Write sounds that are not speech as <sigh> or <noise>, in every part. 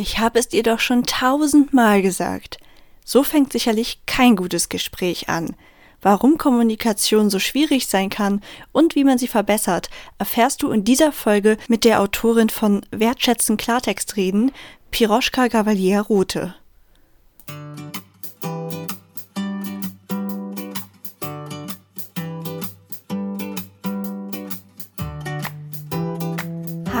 Ich habe es dir doch schon tausendmal gesagt. So fängt sicherlich kein gutes Gespräch an. Warum Kommunikation so schwierig sein kann und wie man sie verbessert, erfährst du in dieser Folge mit der Autorin von Wertschätzen Klartext reden, Piroschka Gavalier Rote.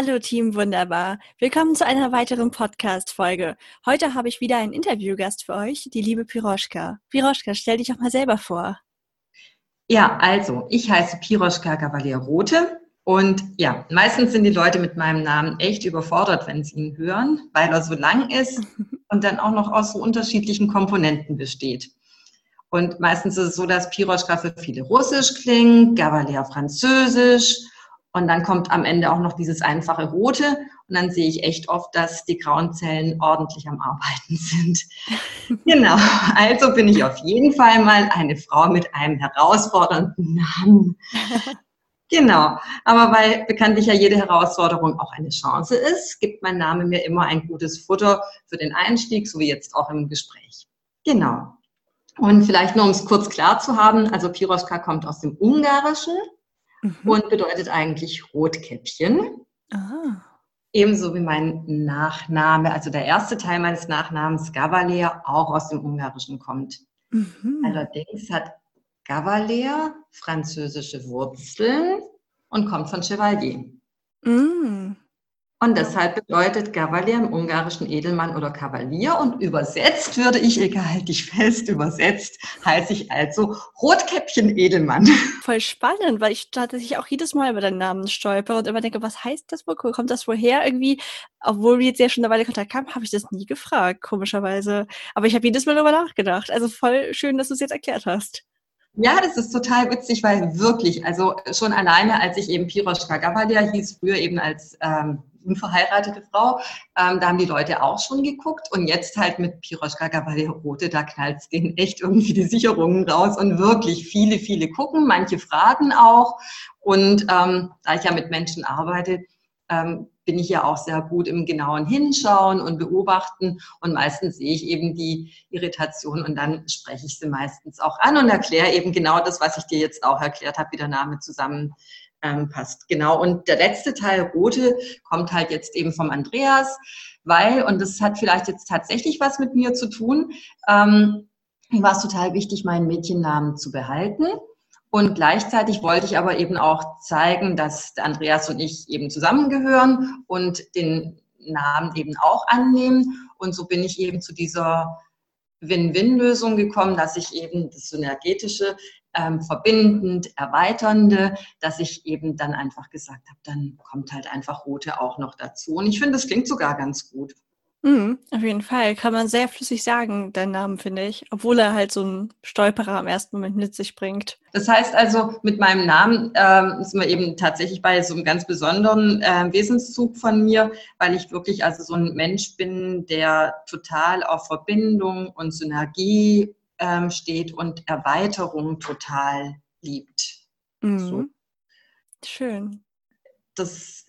Hallo Team Wunderbar. Willkommen zu einer weiteren Podcast-Folge. Heute habe ich wieder einen Interviewgast für euch, die liebe Piroschka. Piroschka, stell dich doch mal selber vor. Ja, also, ich heiße Piroschka Gavalier-Rote und ja, meistens sind die Leute mit meinem Namen echt überfordert, wenn sie ihn hören, weil er so lang ist <laughs> und dann auch noch aus so unterschiedlichen Komponenten besteht. Und meistens ist es so, dass Piroschka für viele Russisch klingt, Gavalier Französisch und dann kommt am Ende auch noch dieses einfache Rote. Und dann sehe ich echt oft, dass die grauen Zellen ordentlich am Arbeiten <laughs> sind. genau. Also bin ich auf jeden Fall mal eine Frau mit einem herausfordernden Namen. <laughs> Genau. Aber weil bekanntlich ja jede Herausforderung auch eine Chance ist, gibt mein Name mir immer ein gutes Futter für den Einstieg, so wie jetzt auch im Gespräch. Genau. Und vielleicht nur, um es kurz klar zu haben, also Piroschka kommt aus dem Ungarischen mhm. und bedeutet eigentlich Rotkäppchen. Ah. Ebenso wie mein Nachname, also der erste Teil meines Nachnamens Gavaler auch aus dem Ungarischen kommt. Mhm. Allerdings hat Gavaler französische Wurzeln und kommt von Chevalier. Mhm. Und deshalb bedeutet Gavalier im Ungarischen Edelmann oder Kavalier und übersetzt würde ich, egal halte ich fest, übersetzt heiße ich also Rotkäppchen Edelmann. <laughs> Voll spannend, weil ich tatsächlich auch jedes Mal über deinen Namen stolper und immer denke, was heißt das wohl? Kommt das woher irgendwie? Obwohl wir jetzt ja schon eine Weile Kontakt haben, habe ich das nie gefragt, komischerweise. Aber ich habe jedes Mal darüber nachgedacht. Also voll schön, dass du es jetzt erklärt hast. Ja, das ist total witzig, weil wirklich, also schon alleine, als ich eben Piroschka Gavalia hieß, früher eben als ähm, unverheiratete Frau. Ähm, da haben die Leute auch schon geguckt und jetzt halt mit Piroschka Gavalia Rote, da knallt es denen echt irgendwie die Sicherungen raus und wirklich viele, viele gucken, manche fragen auch. Und ähm, da ich ja mit Menschen arbeite, ähm, bin ich ja auch sehr gut im genauen Hinschauen und Beobachten und meistens sehe ich eben die Irritation und dann spreche ich sie meistens auch an und erkläre eben genau das, was ich dir jetzt auch erklärt habe, wie der Name zusammen ähm, passt. Genau. Und der letzte Teil, rote, kommt halt jetzt eben vom Andreas, weil, und das hat vielleicht jetzt tatsächlich was mit mir zu tun, ähm, mir war es total wichtig, meinen Mädchennamen zu behalten. Und gleichzeitig wollte ich aber eben auch zeigen, dass Andreas und ich eben zusammengehören und den Namen eben auch annehmen. Und so bin ich eben zu dieser Win-Win-Lösung gekommen, dass ich eben das Synergetische ähm, verbindend, erweiternde, dass ich eben dann einfach gesagt habe, dann kommt halt einfach Rote auch noch dazu. Und ich finde, das klingt sogar ganz gut. Mhm, auf jeden Fall. Kann man sehr flüssig sagen, deinen Namen, finde ich. Obwohl er halt so einen Stolperer im ersten Moment mit sich bringt. Das heißt also, mit meinem Namen ähm, sind wir eben tatsächlich bei so einem ganz besonderen äh, Wesenszug von mir, weil ich wirklich also so ein Mensch bin, der total auf Verbindung und Synergie ähm, steht und Erweiterung total liebt. Mhm. So. Schön. Das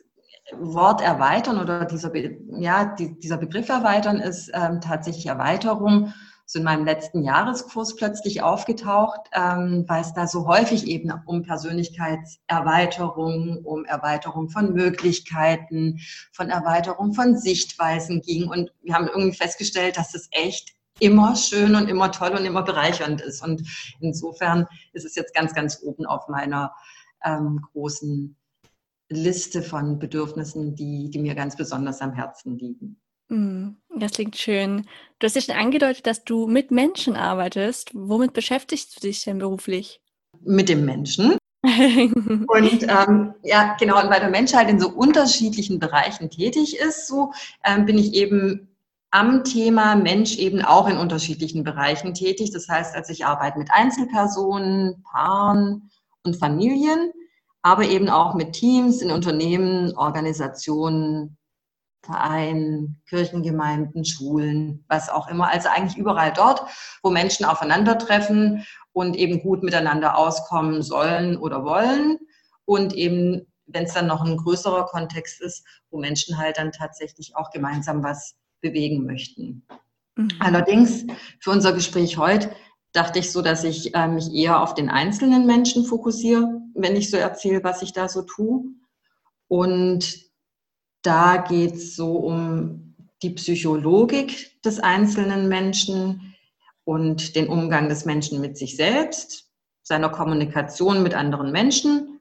Wort erweitern oder dieser, Be ja, die, dieser Begriff erweitern ist ähm, tatsächlich Erweiterung so in meinem letzten Jahreskurs plötzlich aufgetaucht, ähm, weil es da so häufig eben um Persönlichkeitserweiterung, um Erweiterung von Möglichkeiten, von Erweiterung von Sichtweisen ging. Und wir haben irgendwie festgestellt, dass es echt immer schön und immer toll und immer bereichernd ist. Und insofern ist es jetzt ganz, ganz oben auf meiner ähm, großen Liste von Bedürfnissen, die, die mir ganz besonders am Herzen liegen. Mm, das klingt schön. Du hast ja schon angedeutet, dass du mit Menschen arbeitest. Womit beschäftigst du dich denn beruflich? Mit dem Menschen. <laughs> und ähm, ja, genau, und weil der Mensch halt in so unterschiedlichen Bereichen tätig ist, so ähm, bin ich eben am Thema Mensch eben auch in unterschiedlichen Bereichen tätig. Das heißt, als ich arbeite mit Einzelpersonen, Paaren und Familien, aber eben auch mit Teams in Unternehmen, Organisationen, Vereinen, Kirchengemeinden, Schulen, was auch immer. Also eigentlich überall dort, wo Menschen aufeinandertreffen und eben gut miteinander auskommen sollen oder wollen. Und eben, wenn es dann noch ein größerer Kontext ist, wo Menschen halt dann tatsächlich auch gemeinsam was bewegen möchten. Mhm. Allerdings für unser Gespräch heute dachte ich so, dass ich äh, mich eher auf den einzelnen Menschen fokussiere, wenn ich so erzähle, was ich da so tue. Und da geht es so um die Psychologik des einzelnen Menschen und den Umgang des Menschen mit sich selbst, seiner Kommunikation mit anderen Menschen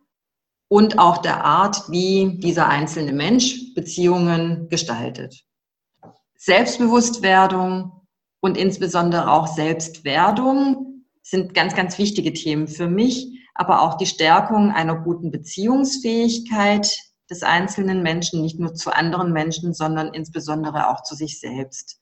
und auch der Art, wie dieser einzelne Mensch Beziehungen gestaltet. Selbstbewusstwerdung und insbesondere auch Selbstwerdung sind ganz, ganz wichtige Themen für mich, aber auch die Stärkung einer guten Beziehungsfähigkeit, des einzelnen Menschen, nicht nur zu anderen Menschen, sondern insbesondere auch zu sich selbst.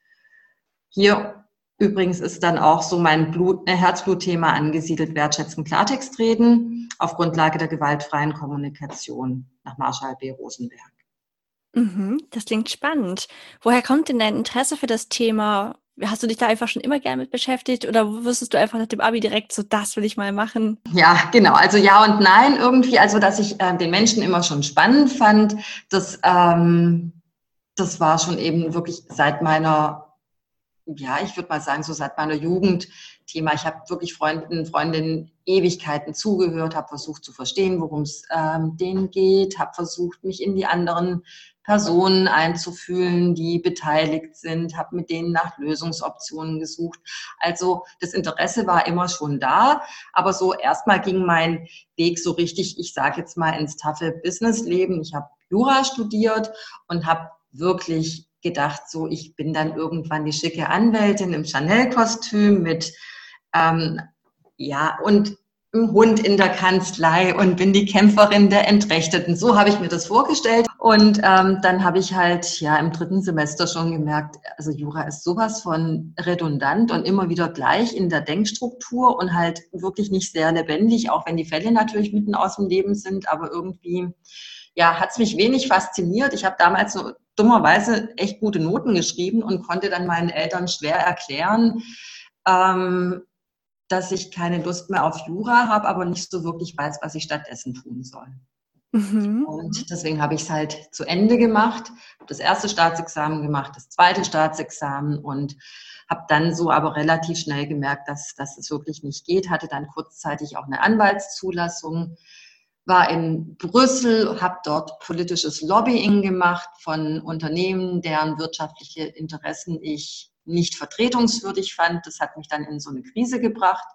Hier übrigens ist dann auch so mein äh, Herzblutthema angesiedelt, wertschätzen, Klartext reden, auf Grundlage der gewaltfreien Kommunikation nach Marshall B. Rosenberg. Mhm, das klingt spannend. Woher kommt denn dein Interesse für das Thema Hast du dich da einfach schon immer gerne mit beschäftigt oder wusstest du einfach nach dem Abi direkt so, das will ich mal machen? Ja, genau. Also ja und nein irgendwie. Also, dass ich äh, den Menschen immer schon spannend fand, das, ähm, das war schon eben wirklich seit meiner, ja, ich würde mal sagen, so seit meiner Jugend Thema. Ich habe wirklich Freunden, Freundinnen Ewigkeiten zugehört, habe versucht zu verstehen, worum es ähm, denen geht, habe versucht, mich in die anderen Personen einzufühlen, die beteiligt sind, habe mit denen nach Lösungsoptionen gesucht. Also das Interesse war immer schon da, aber so erstmal ging mein Weg so richtig, ich sage jetzt mal, ins taffe Businessleben. Ich habe Jura studiert und habe wirklich gedacht, so ich bin dann irgendwann die schicke Anwältin im Chanel-Kostüm mit ähm, ja und Hund in der Kanzlei und bin die Kämpferin der Entrechteten. So habe ich mir das vorgestellt. Und ähm, dann habe ich halt ja im dritten Semester schon gemerkt, also Jura ist sowas von redundant und immer wieder gleich in der Denkstruktur und halt wirklich nicht sehr lebendig, auch wenn die Fälle natürlich mitten aus dem Leben sind, aber irgendwie ja, hat es mich wenig fasziniert. Ich habe damals so dummerweise echt gute Noten geschrieben und konnte dann meinen Eltern schwer erklären, ähm, dass ich keine Lust mehr auf Jura habe, aber nicht so wirklich weiß, was ich stattdessen tun soll. Mhm. Und deswegen habe ich es halt zu Ende gemacht, das erste Staatsexamen gemacht, das zweite Staatsexamen und habe dann so aber relativ schnell gemerkt, dass, dass es wirklich nicht geht, hatte dann kurzzeitig auch eine Anwaltszulassung, war in Brüssel, habe dort politisches Lobbying gemacht von Unternehmen, deren wirtschaftliche Interessen ich nicht vertretungswürdig fand. Das hat mich dann in so eine Krise gebracht.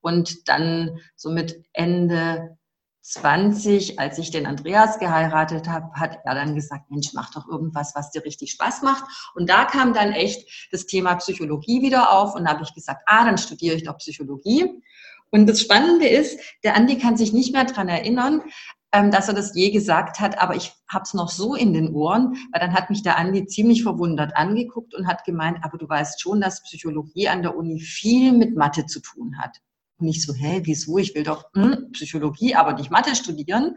Und dann so mit Ende 20, als ich den Andreas geheiratet habe, hat er dann gesagt, Mensch, mach doch irgendwas, was dir richtig Spaß macht. Und da kam dann echt das Thema Psychologie wieder auf und da habe ich gesagt, ah, dann studiere ich doch Psychologie. Und das Spannende ist, der Andi kann sich nicht mehr dran erinnern, ähm, dass er das je gesagt hat, aber ich habe es noch so in den Ohren, weil dann hat mich der Andi ziemlich verwundert angeguckt und hat gemeint, aber du weißt schon, dass Psychologie an der Uni viel mit Mathe zu tun hat. Und ich so, hä, wieso? Ich will doch hm, Psychologie, aber nicht Mathe studieren.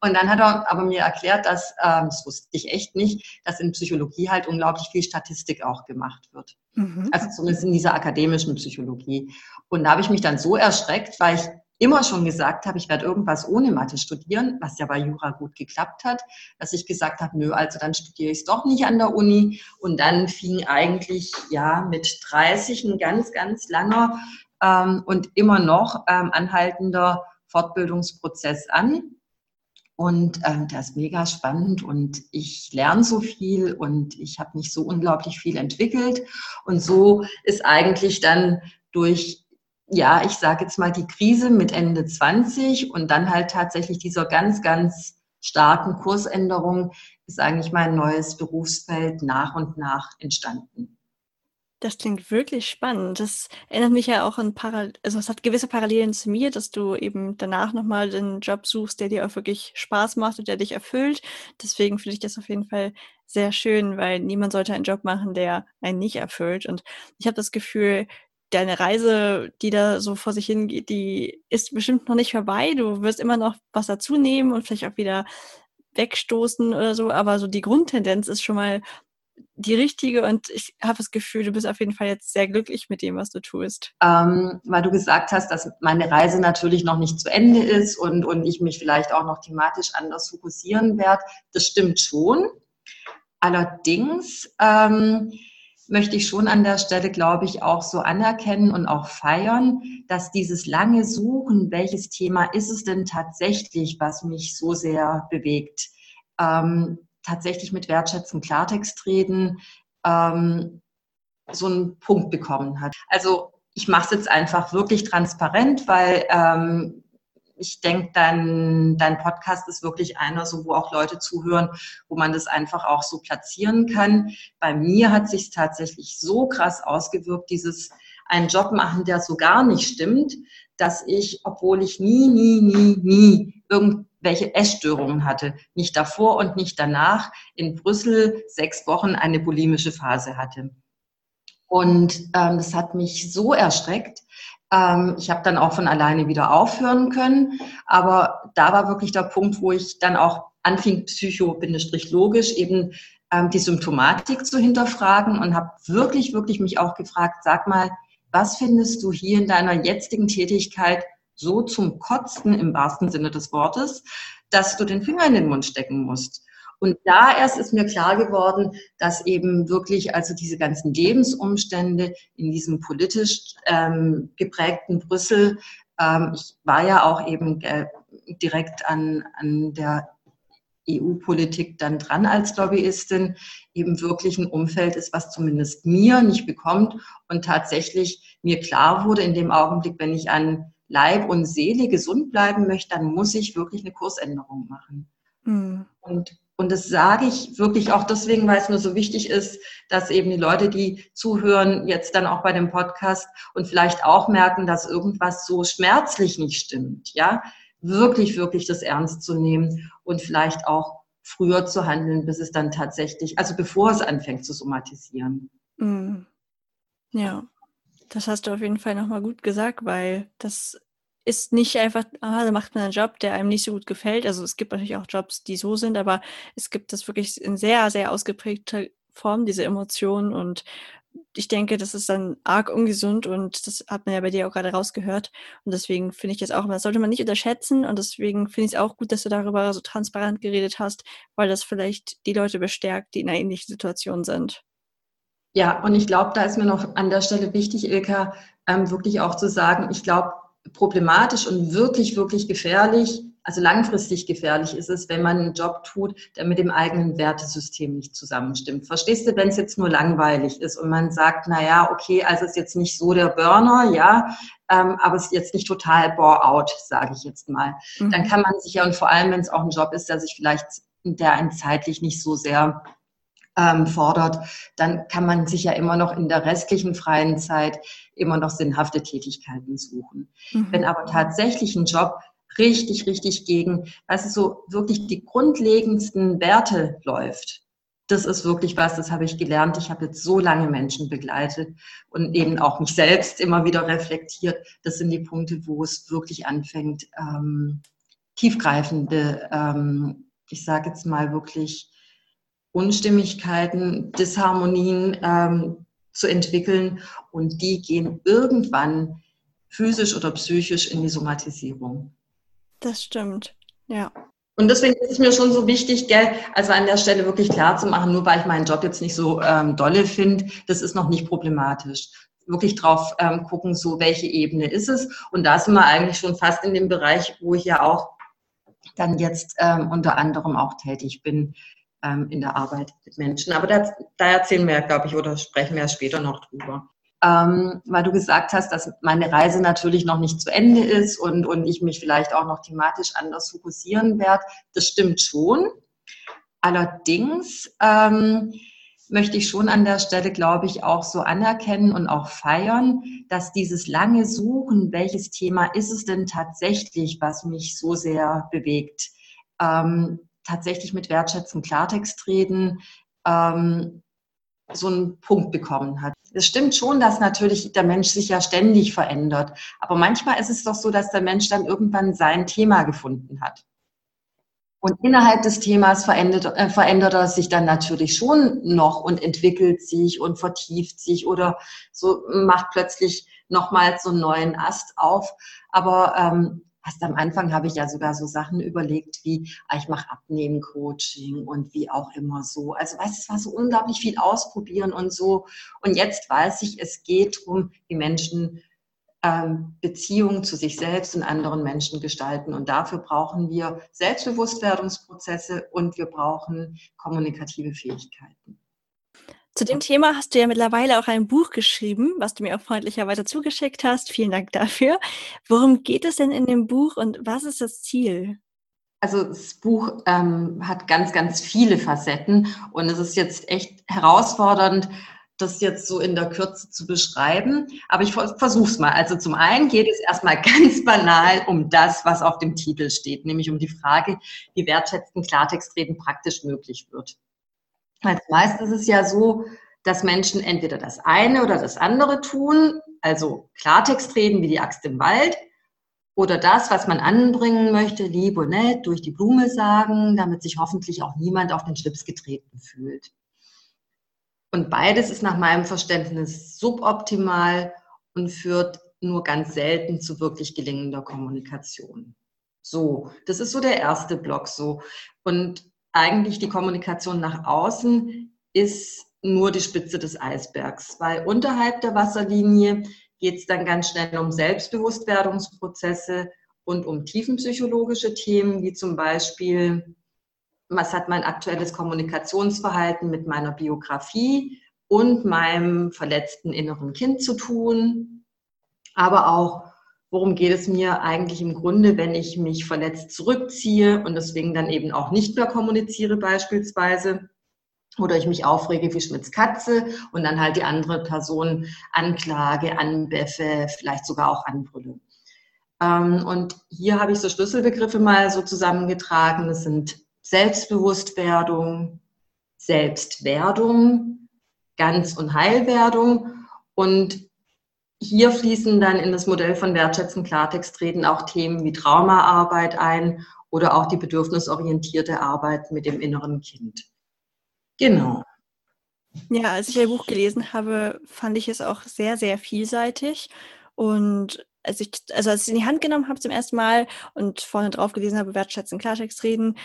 Und dann hat er aber mir erklärt, dass, ähm, das wusste ich echt nicht, dass in Psychologie halt unglaublich viel Statistik auch gemacht wird. Mhm. Also zumindest in dieser akademischen Psychologie. Und da habe ich mich dann so erschreckt, weil ich immer schon gesagt habe, ich werde irgendwas ohne Mathe studieren, was ja bei Jura gut geklappt hat, dass ich gesagt habe, nö, also dann studiere ich es doch nicht an der Uni. Und dann fing eigentlich ja mit 30 ein ganz, ganz langer ähm, und immer noch ähm, anhaltender Fortbildungsprozess an. Und ähm, der ist mega spannend und ich lerne so viel und ich habe mich so unglaublich viel entwickelt. Und so ist eigentlich dann durch, ja, ich sage jetzt mal die Krise mit Ende 20 und dann halt tatsächlich dieser ganz, ganz starken Kursänderung ist eigentlich mein neues Berufsfeld nach und nach entstanden. Das klingt wirklich spannend. Das erinnert mich ja auch an Paral also es hat gewisse Parallelen zu mir, dass du eben danach nochmal den Job suchst, der dir auch wirklich Spaß macht und der dich erfüllt. Deswegen finde ich das auf jeden Fall sehr schön, weil niemand sollte einen Job machen, der einen nicht erfüllt. Und ich habe das Gefühl, deine Reise, die da so vor sich hingeht, die ist bestimmt noch nicht vorbei. Du wirst immer noch was dazu nehmen und vielleicht auch wieder wegstoßen oder so, aber so die Grundtendenz ist schon mal die richtige und ich habe das Gefühl, du bist auf jeden Fall jetzt sehr glücklich mit dem, was du tust. Ähm, weil du gesagt hast, dass meine Reise natürlich noch nicht zu Ende ist und, und ich mich vielleicht auch noch thematisch anders fokussieren werde. Das stimmt schon. Allerdings ähm, möchte ich schon an der Stelle, glaube ich, auch so anerkennen und auch feiern, dass dieses lange Suchen, welches Thema ist es denn tatsächlich, was mich so sehr bewegt, ähm, tatsächlich mit Wertschätzung Klartext reden, ähm, so einen Punkt bekommen hat. Also ich mache es jetzt einfach wirklich transparent, weil ähm, ich denke, dein, dein Podcast ist wirklich einer, so wo auch Leute zuhören, wo man das einfach auch so platzieren kann. Bei mir hat sich tatsächlich so krass ausgewirkt, dieses einen Job machen, der so gar nicht stimmt, dass ich, obwohl ich nie, nie, nie, nie irgend welche Essstörungen hatte. Nicht davor und nicht danach. In Brüssel sechs Wochen eine bulimische Phase hatte. Und ähm, das hat mich so erschreckt. Ähm, ich habe dann auch von alleine wieder aufhören können. Aber da war wirklich der Punkt, wo ich dann auch anfing, psycho-logisch eben ähm, die Symptomatik zu hinterfragen und habe wirklich, wirklich mich auch gefragt, sag mal, was findest du hier in deiner jetzigen Tätigkeit so zum Kotzen im wahrsten Sinne des Wortes, dass du den Finger in den Mund stecken musst. Und da erst ist mir klar geworden, dass eben wirklich also diese ganzen Lebensumstände in diesem politisch ähm, geprägten Brüssel, ähm, ich war ja auch eben äh, direkt an, an der EU-Politik dann dran als Lobbyistin, eben wirklich ein Umfeld ist, was zumindest mir nicht bekommt und tatsächlich mir klar wurde in dem Augenblick, wenn ich an Leib und Seele gesund bleiben möchte, dann muss ich wirklich eine Kursänderung machen. Mhm. Und, und das sage ich wirklich auch deswegen, weil es mir so wichtig ist, dass eben die Leute, die zuhören, jetzt dann auch bei dem Podcast und vielleicht auch merken, dass irgendwas so schmerzlich nicht stimmt, ja, wirklich, wirklich das ernst zu nehmen und vielleicht auch früher zu handeln, bis es dann tatsächlich, also bevor es anfängt zu somatisieren. Mhm. Ja. Das hast du auf jeden Fall nochmal gut gesagt, weil das ist nicht einfach, ah, da macht man einen Job, der einem nicht so gut gefällt. Also es gibt natürlich auch Jobs, die so sind, aber es gibt das wirklich in sehr, sehr ausgeprägter Form, diese Emotionen. Und ich denke, das ist dann arg ungesund und das hat man ja bei dir auch gerade rausgehört. Und deswegen finde ich das auch, das sollte man nicht unterschätzen. Und deswegen finde ich es auch gut, dass du darüber so transparent geredet hast, weil das vielleicht die Leute bestärkt, die in einer ähnlichen Situation sind. Ja, und ich glaube, da ist mir noch an der Stelle wichtig, Ilka, ähm, wirklich auch zu sagen, ich glaube, problematisch und wirklich, wirklich gefährlich, also langfristig gefährlich ist es, wenn man einen Job tut, der mit dem eigenen Wertesystem nicht zusammenstimmt. Verstehst du, wenn es jetzt nur langweilig ist und man sagt, na ja, okay, also ist jetzt nicht so der Burner, ja, ähm, aber es ist jetzt nicht total bore-out, sage ich jetzt mal. Mhm. Dann kann man sich ja, und vor allem, wenn es auch ein Job ist, der sich vielleicht, der einen zeitlich nicht so sehr ähm, fordert, dann kann man sich ja immer noch in der restlichen freien Zeit immer noch sinnhafte Tätigkeiten suchen. Mhm. Wenn aber tatsächlich ein Job richtig, richtig gegen, also so wirklich die grundlegendsten Werte läuft, das ist wirklich was, das habe ich gelernt. Ich habe jetzt so lange Menschen begleitet und eben auch mich selbst immer wieder reflektiert. Das sind die Punkte, wo es wirklich anfängt, ähm, tiefgreifende, ähm, ich sage jetzt mal wirklich Unstimmigkeiten, Disharmonien ähm, zu entwickeln und die gehen irgendwann physisch oder psychisch in die Somatisierung. Das stimmt, ja. Und deswegen ist es mir schon so wichtig, gell, also an der Stelle wirklich klar zu machen, nur weil ich meinen Job jetzt nicht so ähm, dolle finde, das ist noch nicht problematisch. Wirklich drauf ähm, gucken, so welche Ebene ist es. Und da sind wir eigentlich schon fast in dem Bereich, wo ich ja auch dann jetzt ähm, unter anderem auch tätig bin ähm, in der Arbeit mit Menschen. Aber da, da erzählen wir, glaube ich, oder sprechen wir später noch drüber. Ähm, weil du gesagt hast, dass meine Reise natürlich noch nicht zu Ende ist und, und ich mich vielleicht auch noch thematisch anders fokussieren werde. Das stimmt schon. Allerdings ähm, möchte ich schon an der Stelle, glaube ich, auch so anerkennen und auch feiern, dass dieses lange Suchen, welches Thema ist es denn tatsächlich, was mich so sehr bewegt, ähm, tatsächlich mit Wertschätzung Klartext reden, ähm, so einen Punkt bekommen hat. Es stimmt schon, dass natürlich der Mensch sich ja ständig verändert. Aber manchmal ist es doch so, dass der Mensch dann irgendwann sein Thema gefunden hat. Und innerhalb des Themas verändert, äh, verändert er sich dann natürlich schon noch und entwickelt sich und vertieft sich oder so macht plötzlich nochmals so einen neuen Ast auf. Aber ähm, Erst am Anfang habe ich ja sogar so Sachen überlegt wie, ah, ich mache Abnehmen-Coaching und wie auch immer so. Also weißt du, es war so unglaublich viel ausprobieren und so. Und jetzt weiß ich, es geht darum, wie Menschen ähm, Beziehungen zu sich selbst und anderen Menschen gestalten. Und dafür brauchen wir Selbstbewusstwerdungsprozesse und wir brauchen kommunikative Fähigkeiten. Zu dem Thema hast du ja mittlerweile auch ein Buch geschrieben, was du mir auch freundlicherweise zugeschickt hast. Vielen Dank dafür. Worum geht es denn in dem Buch und was ist das Ziel? Also das Buch ähm, hat ganz, ganz viele Facetten und es ist jetzt echt herausfordernd, das jetzt so in der Kürze zu beschreiben. Aber ich versuche es mal. Also zum einen geht es erstmal <laughs> ganz banal um das, was auf dem Titel steht, nämlich um die Frage, wie wertschätzten Klartextreden praktisch möglich wird. Als meist ist es ja so, dass Menschen entweder das eine oder das andere tun, also Klartext reden wie die Axt im Wald, oder das, was man anbringen möchte, lieb und nett, durch die Blume sagen, damit sich hoffentlich auch niemand auf den Schlips getreten fühlt. Und beides ist nach meinem Verständnis suboptimal und führt nur ganz selten zu wirklich gelingender Kommunikation. So, das ist so der erste Block so. Und eigentlich die Kommunikation nach außen ist nur die Spitze des Eisbergs, weil unterhalb der Wasserlinie geht es dann ganz schnell um Selbstbewusstwerdungsprozesse und um tiefenpsychologische Themen, wie zum Beispiel, was hat mein aktuelles Kommunikationsverhalten mit meiner Biografie und meinem verletzten inneren Kind zu tun, aber auch worum geht es mir eigentlich im Grunde, wenn ich mich verletzt zurückziehe und deswegen dann eben auch nicht mehr kommuniziere beispielsweise oder ich mich aufrege wie Schmitz Katze und dann halt die andere Person anklage, anbeffe, vielleicht sogar auch anbrülle. Ähm, und hier habe ich so Schlüsselbegriffe mal so zusammengetragen. Das sind Selbstbewusstwerdung, Selbstwerdung, Ganz- und Heilwerdung. Und hier fließen dann in das Modell von Wertschätzen Klartext treten auch Themen wie Traumaarbeit ein oder auch die bedürfnisorientierte Arbeit mit dem inneren Kind. Genau. Ja, als ich Ihr Buch gelesen habe, fand ich es auch sehr, sehr vielseitig. Und als ich, also als ich es in die Hand genommen habe zum ersten Mal und vorne drauf gelesen habe, Wertschätzen, Klartext reden,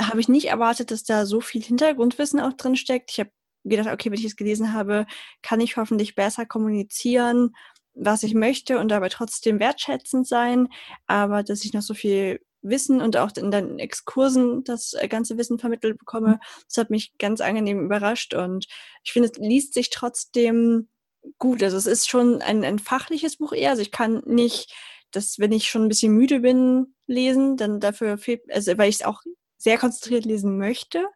habe ich nicht erwartet, dass da so viel Hintergrundwissen auch drin steckt. Ich habe gedacht, okay, wenn ich es gelesen habe, kann ich hoffentlich besser kommunizieren was ich möchte und dabei trotzdem wertschätzend sein, aber dass ich noch so viel Wissen und auch in den Exkursen das äh, ganze Wissen vermittelt bekomme, mhm. das hat mich ganz angenehm überrascht und ich finde, es liest sich trotzdem gut. Also es ist schon ein, ein fachliches Buch eher. Also ich kann nicht, das, wenn ich schon ein bisschen müde bin, lesen, dann dafür fehlt, also weil ich es auch sehr konzentriert lesen möchte.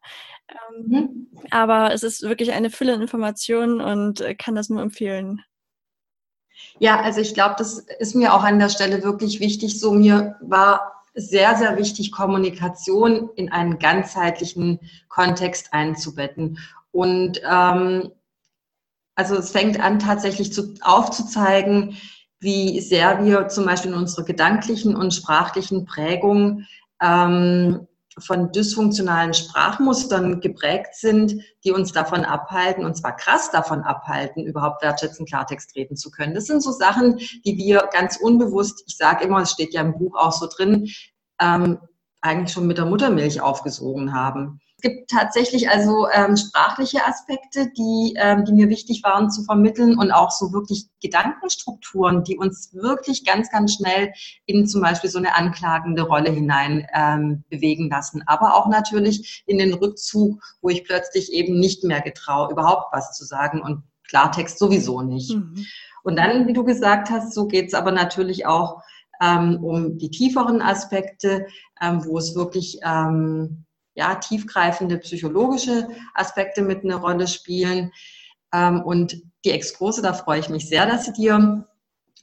Ähm, mhm. Aber es ist wirklich eine Fülle an Informationen und äh, kann das nur empfehlen. Ja, also ich glaube, das ist mir auch an der Stelle wirklich wichtig. So mir war sehr, sehr wichtig, Kommunikation in einen ganzheitlichen Kontext einzubetten. Und ähm, also es fängt an, tatsächlich zu, aufzuzeigen, wie sehr wir zum Beispiel in unserer gedanklichen und sprachlichen Prägung ähm, von dysfunktionalen Sprachmustern geprägt sind, die uns davon abhalten, und zwar krass davon abhalten, überhaupt wertschätzend Klartext reden zu können. Das sind so Sachen, die wir ganz unbewusst, ich sage immer, es steht ja im Buch auch so drin, ähm, eigentlich schon mit der Muttermilch aufgesogen haben. Es gibt tatsächlich also ähm, sprachliche Aspekte, die, ähm, die mir wichtig waren zu vermitteln und auch so wirklich Gedankenstrukturen, die uns wirklich ganz, ganz schnell in zum Beispiel so eine anklagende Rolle hinein ähm, bewegen lassen. Aber auch natürlich in den Rückzug, wo ich plötzlich eben nicht mehr getraue, überhaupt was zu sagen und Klartext sowieso nicht. Mhm. Und dann, wie du gesagt hast, so geht es aber natürlich auch ähm, um die tieferen Aspekte, ähm, wo es wirklich ähm, ja, tiefgreifende psychologische Aspekte mit eine Rolle spielen. Ähm, und die Exkurse, da freue ich mich sehr, dass sie dir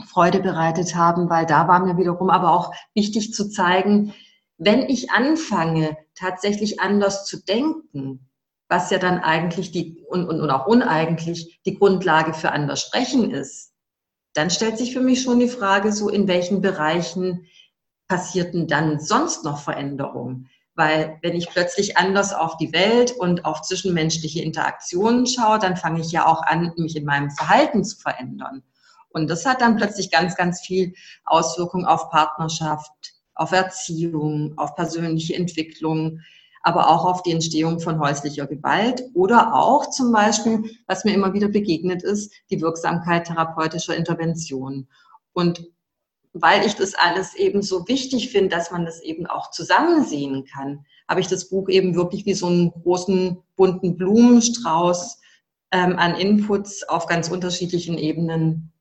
Freude bereitet haben, weil da war mir wiederum aber auch wichtig zu zeigen, wenn ich anfange, tatsächlich anders zu denken, was ja dann eigentlich die und, und, und auch uneigentlich die Grundlage für anders sprechen ist, dann stellt sich für mich schon die Frage, so in welchen Bereichen passierten dann sonst noch Veränderungen? Weil wenn ich plötzlich anders auf die Welt und auf zwischenmenschliche Interaktionen schaue, dann fange ich ja auch an, mich in meinem Verhalten zu verändern. Und das hat dann plötzlich ganz, ganz viel Auswirkungen auf Partnerschaft, auf Erziehung, auf persönliche Entwicklung, aber auch auf die Entstehung von häuslicher Gewalt oder auch zum Beispiel, was mir immer wieder begegnet ist, die Wirksamkeit therapeutischer Interventionen. Und weil ich das alles eben so wichtig finde, dass man das eben auch zusammen sehen kann, habe ich das Buch eben wirklich wie so einen großen bunten Blumenstrauß ähm, an Inputs auf ganz unterschiedlichen Ebenen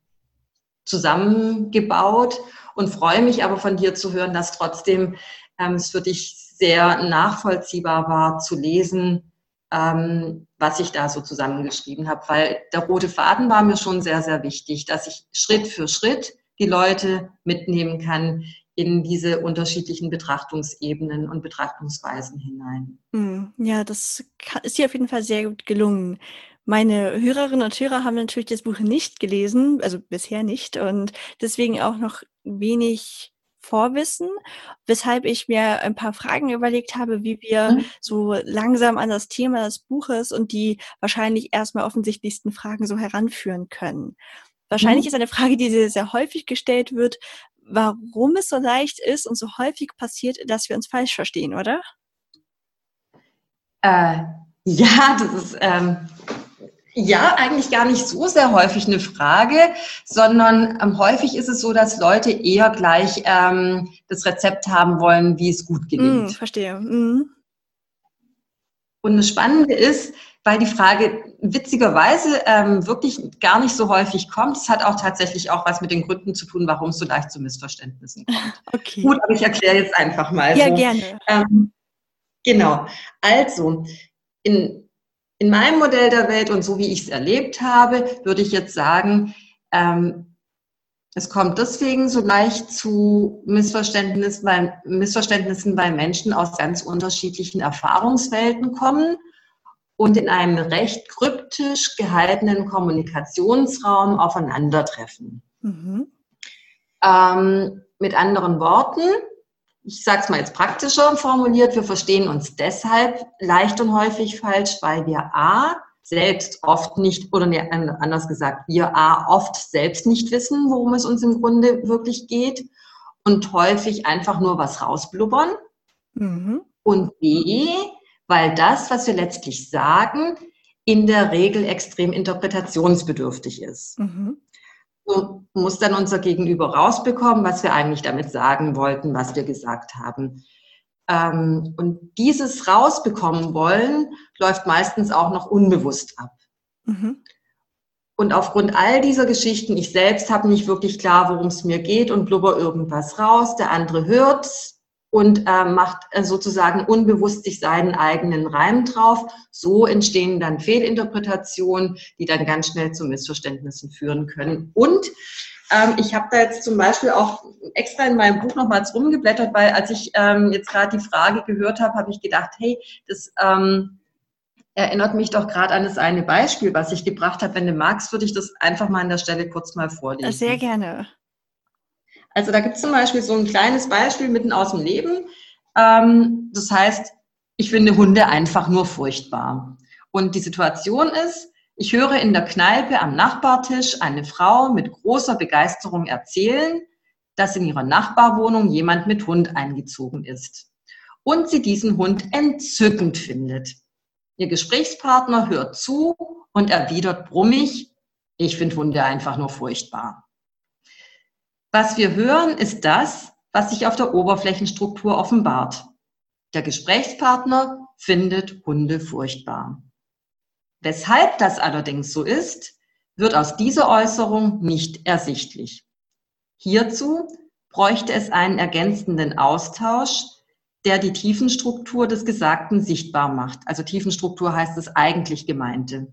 zusammengebaut und freue mich aber von dir zu hören, dass trotzdem ähm, es für dich sehr nachvollziehbar war zu lesen, ähm, was ich da so zusammengeschrieben habe, weil der rote Faden war mir schon sehr, sehr wichtig, dass ich Schritt für Schritt die Leute mitnehmen kann in diese unterschiedlichen Betrachtungsebenen und Betrachtungsweisen hinein. Hm, ja, das ist dir auf jeden Fall sehr gut gelungen. Meine Hörerinnen und Hörer haben natürlich das Buch nicht gelesen, also bisher nicht, und deswegen auch noch wenig Vorwissen, weshalb ich mir ein paar Fragen überlegt habe, wie wir mhm. so langsam an das Thema des Buches und die wahrscheinlich erstmal offensichtlichsten Fragen so heranführen können. Wahrscheinlich mhm. ist eine Frage, die sehr, sehr häufig gestellt wird, warum es so leicht ist und so häufig passiert, dass wir uns falsch verstehen, oder? Äh, ja, das ist ähm, ja, eigentlich gar nicht so sehr häufig eine Frage, sondern ähm, häufig ist es so, dass Leute eher gleich ähm, das Rezept haben wollen, wie es gut gelingt. Mm, verstehe. Mm. Und das Spannende ist, weil die Frage witzigerweise ähm, wirklich gar nicht so häufig kommt. Es hat auch tatsächlich auch was mit den Gründen zu tun, warum es so leicht zu Missverständnissen kommt. <laughs> Okay. Gut, aber ich erkläre jetzt einfach mal. Ja, so. gerne. Ähm, genau. Also, in, in meinem Modell der Welt und so wie ich es erlebt habe, würde ich jetzt sagen, ähm, es kommt deswegen so leicht zu Missverständnissen weil, Missverständnissen, weil Menschen aus ganz unterschiedlichen Erfahrungswelten kommen und in einem recht kryptisch gehaltenen Kommunikationsraum aufeinandertreffen. Mhm. Ähm, mit anderen Worten, ich sage es mal jetzt praktischer formuliert, wir verstehen uns deshalb leicht und häufig falsch, weil wir A selbst oft nicht, oder nee, anders gesagt, wir A oft selbst nicht wissen, worum es uns im Grunde wirklich geht und häufig einfach nur was rausblubbern. Mhm. Und B, weil das, was wir letztlich sagen, in der Regel extrem interpretationsbedürftig ist. Mhm muss dann unser Gegenüber rausbekommen, was wir eigentlich damit sagen wollten, was wir gesagt haben. Ähm, und dieses rausbekommen wollen läuft meistens auch noch unbewusst ab. Mhm. Und aufgrund all dieser Geschichten, ich selbst habe nicht wirklich klar, worum es mir geht und blubber irgendwas raus, der andere hört und äh, macht äh, sozusagen unbewusst sich seinen eigenen Reim drauf. So entstehen dann Fehlinterpretationen, die dann ganz schnell zu Missverständnissen führen können. Und ähm, ich habe da jetzt zum Beispiel auch extra in meinem Buch nochmals rumgeblättert, weil als ich ähm, jetzt gerade die Frage gehört habe, habe ich gedacht, hey, das ähm, erinnert mich doch gerade an das eine Beispiel, was ich gebracht habe. Wenn du magst, würde ich das einfach mal an der Stelle kurz mal vorlesen. Sehr gerne. Also da gibt es zum Beispiel so ein kleines Beispiel mitten aus dem Leben. Ähm, das heißt, ich finde Hunde einfach nur furchtbar. Und die Situation ist, ich höre in der Kneipe am Nachbartisch eine Frau mit großer Begeisterung erzählen, dass in ihrer Nachbarwohnung jemand mit Hund eingezogen ist und sie diesen Hund entzückend findet. Ihr Gesprächspartner hört zu und erwidert brummig, ich finde Hunde einfach nur furchtbar. Was wir hören, ist das, was sich auf der Oberflächenstruktur offenbart. Der Gesprächspartner findet Hunde furchtbar. Weshalb das allerdings so ist, wird aus dieser Äußerung nicht ersichtlich. Hierzu bräuchte es einen ergänzenden Austausch, der die Tiefenstruktur des Gesagten sichtbar macht. Also Tiefenstruktur heißt das eigentlich Gemeinte.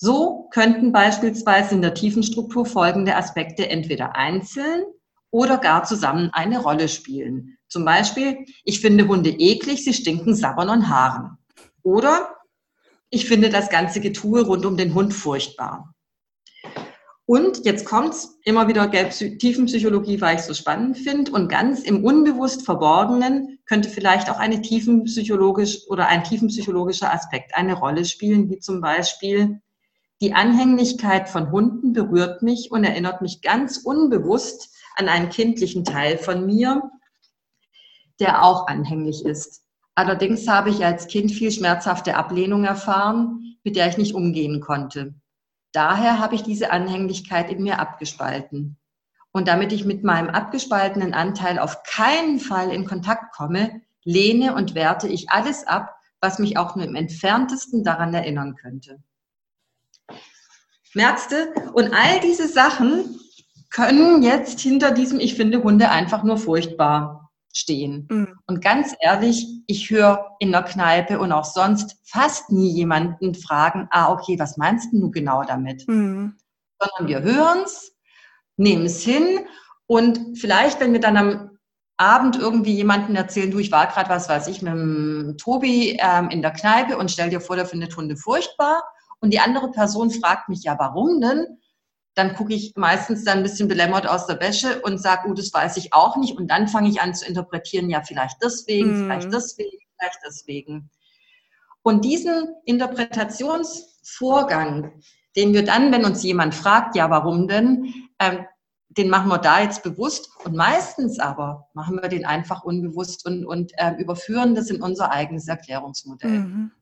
So könnten beispielsweise in der Tiefenstruktur folgende Aspekte entweder einzeln oder gar zusammen eine Rolle spielen. Zum Beispiel, ich finde Hunde eklig, sie stinken Sabbern und Haaren. Oder ich finde das ganze Getue rund um den Hund furchtbar. Und jetzt kommt's immer wieder Tiefenpsychologie, weil ich so spannend finde. Und ganz im unbewusst Verborgenen könnte vielleicht auch eine tiefenpsychologisch oder ein tiefenpsychologischer Aspekt eine Rolle spielen, wie zum Beispiel die Anhänglichkeit von Hunden berührt mich und erinnert mich ganz unbewusst an einen kindlichen Teil von mir, der auch anhänglich ist. Allerdings habe ich als Kind viel schmerzhafte Ablehnung erfahren, mit der ich nicht umgehen konnte. Daher habe ich diese Anhänglichkeit in mir abgespalten. Und damit ich mit meinem abgespaltenen Anteil auf keinen Fall in Kontakt komme, lehne und werte ich alles ab, was mich auch nur im entferntesten daran erinnern könnte. Merkst du? Und all diese Sachen können jetzt hinter diesem Ich finde Hunde einfach nur furchtbar stehen. Mhm. Und ganz ehrlich, ich höre in der Kneipe und auch sonst fast nie jemanden fragen, ah, okay, was meinst du genau damit? Mhm. Sondern wir hören es, nehmen es hin und vielleicht, wenn wir dann am Abend irgendwie jemanden erzählen, du, ich war gerade, was weiß ich, mit dem Tobi ähm, in der Kneipe und stell dir vor, der findet Hunde furchtbar. Und die andere Person fragt mich, ja, warum denn? dann gucke ich meistens dann ein bisschen belämmert aus der Wäsche und sage, oh, das weiß ich auch nicht. Und dann fange ich an zu interpretieren, ja, vielleicht deswegen, mm. vielleicht deswegen, vielleicht deswegen. Und diesen Interpretationsvorgang, den wir dann, wenn uns jemand fragt, ja, warum denn, ähm, den machen wir da jetzt bewusst und meistens aber machen wir den einfach unbewusst und, und äh, überführen das in unser eigenes Erklärungsmodell. Mhm.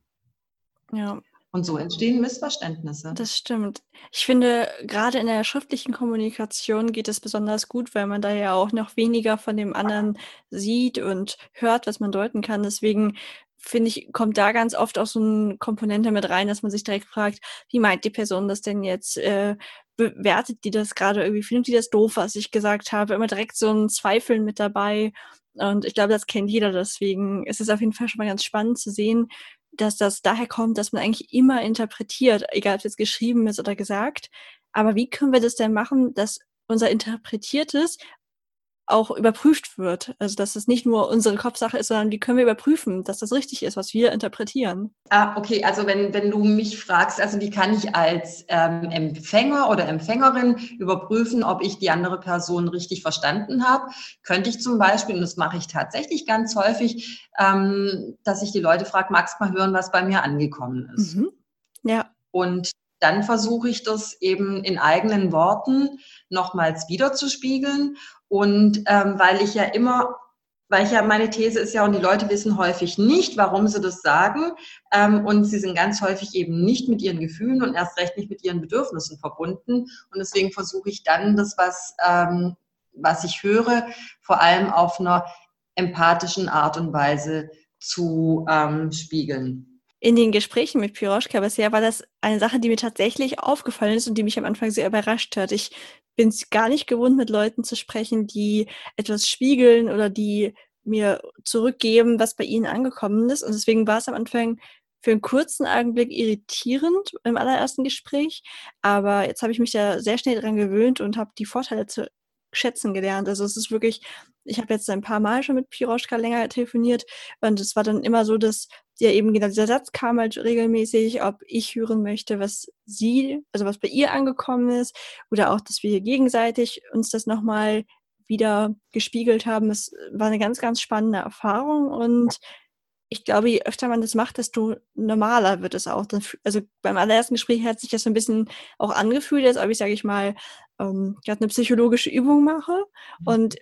Ja. Und so entstehen Missverständnisse. Das stimmt. Ich finde, gerade in der schriftlichen Kommunikation geht es besonders gut, weil man da ja auch noch weniger von dem anderen sieht und hört, was man deuten kann. Deswegen finde ich, kommt da ganz oft auch so eine Komponente mit rein, dass man sich direkt fragt, wie meint die Person das denn jetzt? Äh, bewertet die das gerade irgendwie? Findet die das doof, was ich gesagt habe? Immer direkt so ein Zweifeln mit dabei. Und ich glaube, das kennt jeder. Deswegen ist es auf jeden Fall schon mal ganz spannend zu sehen, dass das daher kommt, dass man eigentlich immer interpretiert, egal ob es jetzt geschrieben ist oder gesagt. Aber wie können wir das denn machen, dass unser Interpretiertes auch überprüft wird. Also dass es nicht nur unsere Kopfsache ist, sondern wie können wir überprüfen, dass das richtig ist, was wir interpretieren. Ah, okay, also wenn, wenn du mich fragst, also wie kann ich als ähm, Empfänger oder Empfängerin überprüfen, ob ich die andere Person richtig verstanden habe, könnte ich zum Beispiel, und das mache ich tatsächlich ganz häufig, ähm, dass ich die Leute frage, magst mal hören, was bei mir angekommen ist. Mhm. Ja. Und dann versuche ich das eben in eigenen Worten nochmals wiederzuspiegeln. Und ähm, weil ich ja immer, weil ich ja meine These ist ja, und die Leute wissen häufig nicht, warum sie das sagen. Ähm, und sie sind ganz häufig eben nicht mit ihren Gefühlen und erst recht nicht mit ihren Bedürfnissen verbunden. Und deswegen versuche ich dann das, was, ähm, was ich höre, vor allem auf einer empathischen Art und Weise zu ähm, spiegeln in den Gesprächen mit Piroschka bisher war das eine Sache, die mir tatsächlich aufgefallen ist und die mich am Anfang sehr überrascht hat. Ich bin es gar nicht gewohnt, mit Leuten zu sprechen, die etwas spiegeln oder die mir zurückgeben, was bei ihnen angekommen ist. Und deswegen war es am Anfang für einen kurzen Augenblick irritierend im allerersten Gespräch. Aber jetzt habe ich mich da sehr schnell dran gewöhnt und habe die Vorteile zu schätzen gelernt. Also es ist wirklich, ich habe jetzt ein paar Mal schon mit Piroschka länger telefoniert und es war dann immer so, dass ja eben genau dieser Satz kam halt regelmäßig, ob ich hören möchte, was sie, also was bei ihr angekommen ist oder auch, dass wir gegenseitig uns das nochmal wieder gespiegelt haben. Es war eine ganz, ganz spannende Erfahrung und ich glaube, je öfter man das macht, desto normaler wird es auch. Also beim allerersten Gespräch hat sich das so ein bisschen auch angefühlt, als ob ich, sage ich mal, ähm, gerade eine psychologische Übung mache. Mhm. Und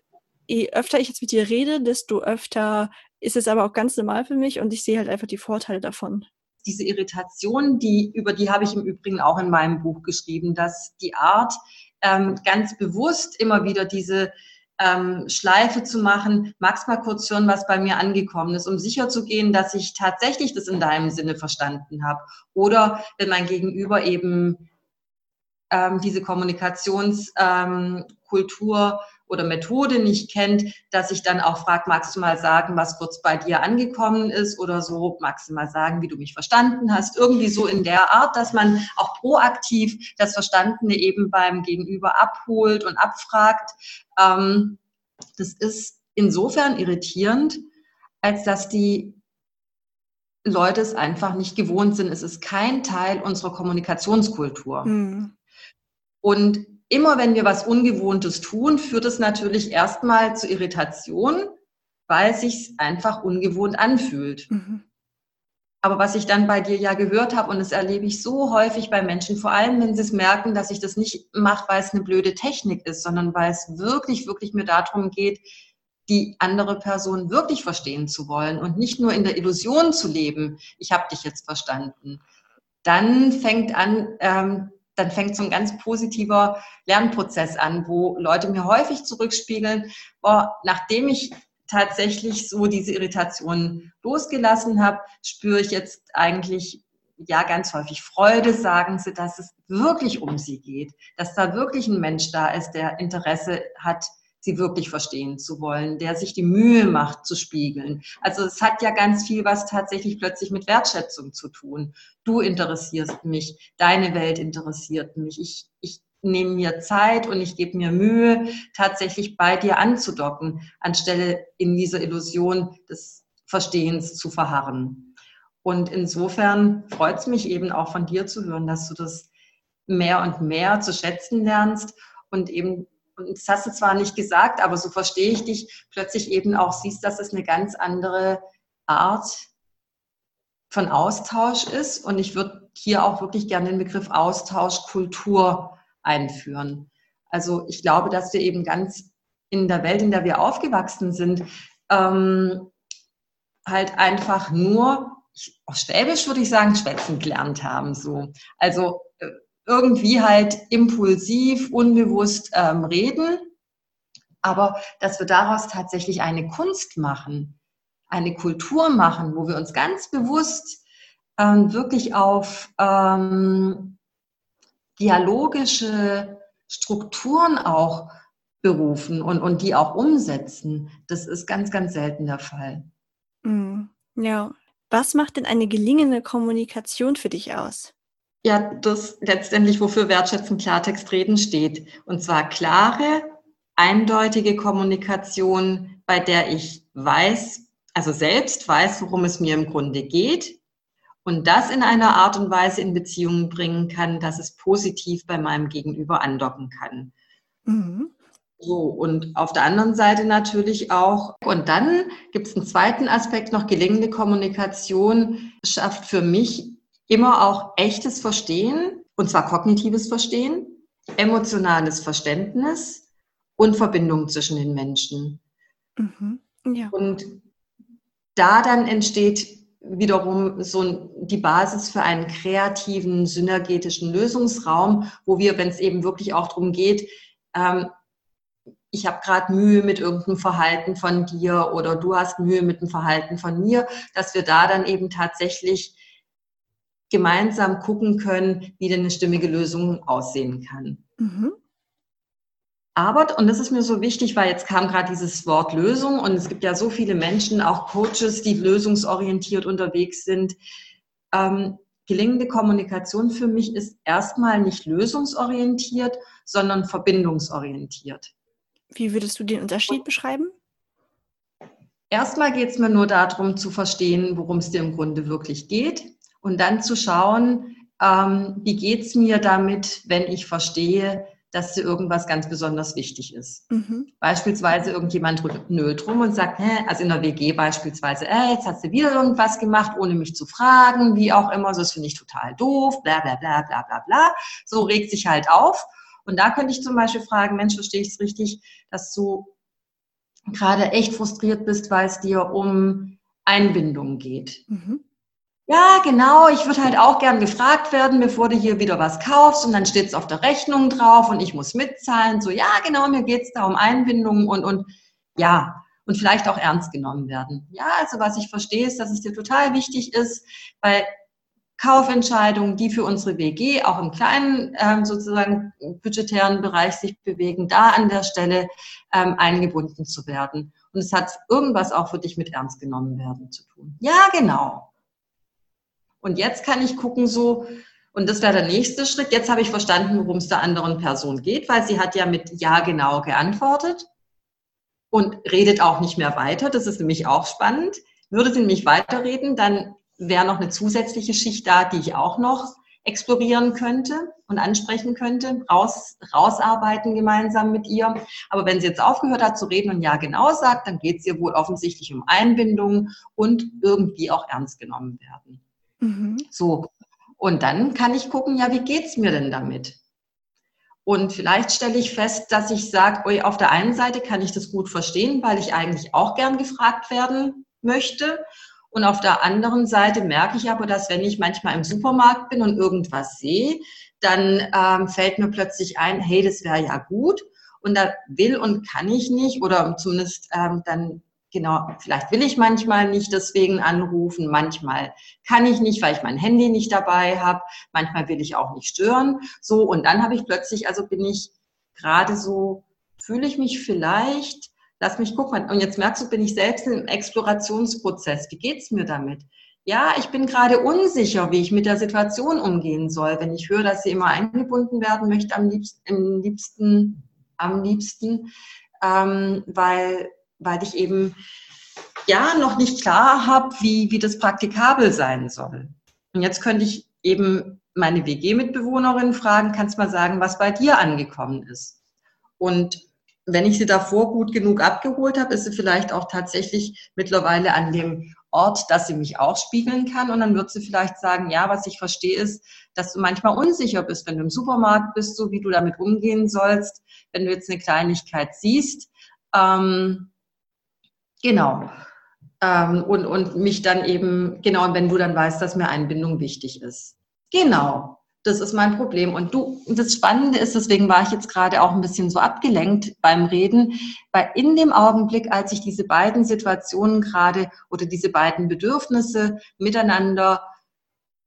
je öfter ich jetzt mit dir rede, desto öfter ist es aber auch ganz normal für mich und ich sehe halt einfach die Vorteile davon. Diese Irritation, die, über die habe ich im Übrigen auch in meinem Buch geschrieben, dass die Art, ähm, ganz bewusst immer wieder diese ähm, Schleife zu machen. Magst mal kurz hören, was bei mir angekommen ist, um sicher zu gehen, dass ich tatsächlich das in deinem Sinne verstanden habe. Oder wenn mein Gegenüber eben ähm, diese Kommunikationskultur ähm, oder Methode nicht kennt, dass ich dann auch frage, magst du mal sagen, was kurz bei dir angekommen ist oder so, magst du mal sagen, wie du mich verstanden hast. Irgendwie so in der Art, dass man auch proaktiv das Verstandene eben beim Gegenüber abholt und abfragt. Ähm, das ist insofern irritierend, als dass die Leute es einfach nicht gewohnt sind. Es ist kein Teil unserer Kommunikationskultur. Mhm. Und immer wenn wir was Ungewohntes tun, führt es natürlich erstmal zu Irritation, weil es sich einfach ungewohnt anfühlt. Mhm. Aber was ich dann bei dir ja gehört habe, und das erlebe ich so häufig bei Menschen, vor allem wenn sie es merken, dass ich das nicht mache, weil es eine blöde Technik ist, sondern weil es wirklich, wirklich mir darum geht, die andere Person wirklich verstehen zu wollen und nicht nur in der Illusion zu leben, ich habe dich jetzt verstanden. Dann fängt an, ähm, dann fängt so ein ganz positiver Lernprozess an, wo Leute mir häufig zurückspiegeln, boah, nachdem ich tatsächlich so diese Irritation losgelassen habe, spüre ich jetzt eigentlich ja ganz häufig Freude, sagen sie, dass es wirklich um sie geht, dass da wirklich ein Mensch da ist, der Interesse hat, sie wirklich verstehen zu wollen, der sich die Mühe macht zu spiegeln. Also es hat ja ganz viel, was tatsächlich plötzlich mit Wertschätzung zu tun. Du interessierst mich, deine Welt interessiert mich. Ich, ich nehme mir Zeit und ich gebe mir Mühe, tatsächlich bei dir anzudocken, anstelle in dieser Illusion des Verstehens zu verharren. Und insofern freut es mich eben auch von dir zu hören, dass du das mehr und mehr zu schätzen lernst und eben und das hast du zwar nicht gesagt, aber so verstehe ich dich, plötzlich eben auch siehst, dass es eine ganz andere Art von Austausch ist. Und ich würde hier auch wirklich gerne den Begriff Austauschkultur einführen. Also ich glaube, dass wir eben ganz in der Welt, in der wir aufgewachsen sind, ähm, halt einfach nur, aus Schwäbisch würde ich sagen, schwätzen gelernt haben. So. Also irgendwie halt impulsiv, unbewusst ähm, reden, aber dass wir daraus tatsächlich eine Kunst machen, eine Kultur machen, wo wir uns ganz bewusst ähm, wirklich auf ähm, dialogische Strukturen auch berufen und, und die auch umsetzen. Das ist ganz, ganz selten der Fall. Mm, ja. Was macht denn eine gelingende Kommunikation für dich aus? Ja das letztendlich, wofür Wertschätzen Klartext reden steht. Und zwar klare, eindeutige Kommunikation, bei der ich weiß, also selbst weiß, worum es mir im Grunde geht und das in einer Art und Weise in Beziehungen bringen kann, dass es positiv bei meinem Gegenüber andocken kann. Mhm. So, und auf der anderen Seite natürlich auch, und dann gibt es einen zweiten Aspekt noch, gelingende Kommunikation schafft für mich immer auch echtes Verstehen, und zwar kognitives Verstehen, emotionales Verständnis und Verbindung zwischen den Menschen. Mhm. Ja. Und da dann entsteht wiederum so die Basis für einen kreativen, synergetischen Lösungsraum, wo wir, wenn es eben wirklich auch darum geht, ähm, ich habe gerade Mühe mit irgendeinem Verhalten von dir oder du hast Mühe mit dem Verhalten von mir, dass wir da dann eben tatsächlich gemeinsam gucken können, wie denn eine stimmige Lösung aussehen kann. Mhm. Aber, und das ist mir so wichtig, weil jetzt kam gerade dieses Wort Lösung und es gibt ja so viele Menschen, auch Coaches, die lösungsorientiert unterwegs sind. Ähm, gelingende Kommunikation für mich ist erstmal nicht lösungsorientiert, sondern verbindungsorientiert. Wie würdest du den Unterschied beschreiben? Erstmal geht es mir nur darum zu verstehen, worum es dir im Grunde wirklich geht und dann zu schauen, ähm, wie geht es mir damit, wenn ich verstehe, dass dir irgendwas ganz besonders wichtig ist. Mhm. Beispielsweise irgendjemand nölt rum und sagt, hä, also in der WG beispielsweise, äh, jetzt hast du wieder irgendwas gemacht, ohne mich zu fragen, wie auch immer, so das finde ich total doof, bla bla bla bla bla bla. So regt sich halt auf. Und da könnte ich zum Beispiel fragen, Mensch, verstehe ich es richtig, dass du gerade echt frustriert bist, weil es dir um Einbindung geht. Mhm. Ja, genau. Ich würde halt auch gern gefragt werden, bevor du hier wieder was kaufst und dann steht es auf der Rechnung drauf und ich muss mitzahlen. So, ja, genau, mir geht es da um Einbindung und, und ja, und vielleicht auch ernst genommen werden. Ja, also was ich verstehe, ist, dass es dir total wichtig ist, weil Kaufentscheidungen, die für unsere WG auch im kleinen ähm, sozusagen budgetären Bereich sich bewegen, da an der Stelle ähm, eingebunden zu werden. Und es hat irgendwas auch für dich mit ernst genommen werden zu tun. Ja, genau. Und jetzt kann ich gucken, so, und das wäre der nächste Schritt. Jetzt habe ich verstanden, worum es der anderen Person geht, weil sie hat ja mit Ja genau geantwortet und redet auch nicht mehr weiter. Das ist nämlich auch spannend. Würde sie nämlich weiterreden, dann wäre noch eine zusätzliche Schicht da, die ich auch noch explorieren könnte und ansprechen könnte, raus, rausarbeiten gemeinsam mit ihr. Aber wenn sie jetzt aufgehört hat zu reden und ja genau sagt, dann geht es ihr wohl offensichtlich um Einbindung und irgendwie auch ernst genommen werden. Mhm. So. Und dann kann ich gucken, ja, wie geht's mir denn damit? Und vielleicht stelle ich fest, dass ich sage, auf der einen Seite kann ich das gut verstehen, weil ich eigentlich auch gern gefragt werden möchte. Und auf der anderen Seite merke ich aber, dass wenn ich manchmal im Supermarkt bin und irgendwas sehe, dann ähm, fällt mir plötzlich ein, hey, das wäre ja gut. Und da will und kann ich nicht oder zumindest ähm, dann Genau, vielleicht will ich manchmal nicht deswegen anrufen, manchmal kann ich nicht, weil ich mein Handy nicht dabei habe, manchmal will ich auch nicht stören. So, und dann habe ich plötzlich, also bin ich gerade so, fühle ich mich vielleicht, lass mich gucken, und jetzt merkst du, bin ich selbst im Explorationsprozess. Wie geht's mir damit? Ja, ich bin gerade unsicher, wie ich mit der Situation umgehen soll. Wenn ich höre, dass sie immer eingebunden werden möchte, am liebsten, am liebsten, am liebsten ähm, weil weil ich eben ja noch nicht klar habe, wie, wie das praktikabel sein soll. Und jetzt könnte ich eben meine WG-Mitbewohnerin fragen, kannst mal sagen, was bei dir angekommen ist. Und wenn ich sie davor gut genug abgeholt habe, ist sie vielleicht auch tatsächlich mittlerweile an dem Ort, dass sie mich auch spiegeln kann. Und dann wird sie vielleicht sagen, ja, was ich verstehe ist, dass du manchmal unsicher bist, wenn du im Supermarkt bist, so wie du damit umgehen sollst, wenn du jetzt eine Kleinigkeit siehst. Ähm, Genau. Ähm, und, und mich dann eben, genau, wenn du dann weißt, dass mir Einbindung wichtig ist. Genau. Das ist mein Problem. Und du, das Spannende ist, deswegen war ich jetzt gerade auch ein bisschen so abgelenkt beim Reden, weil in dem Augenblick, als ich diese beiden Situationen gerade oder diese beiden Bedürfnisse miteinander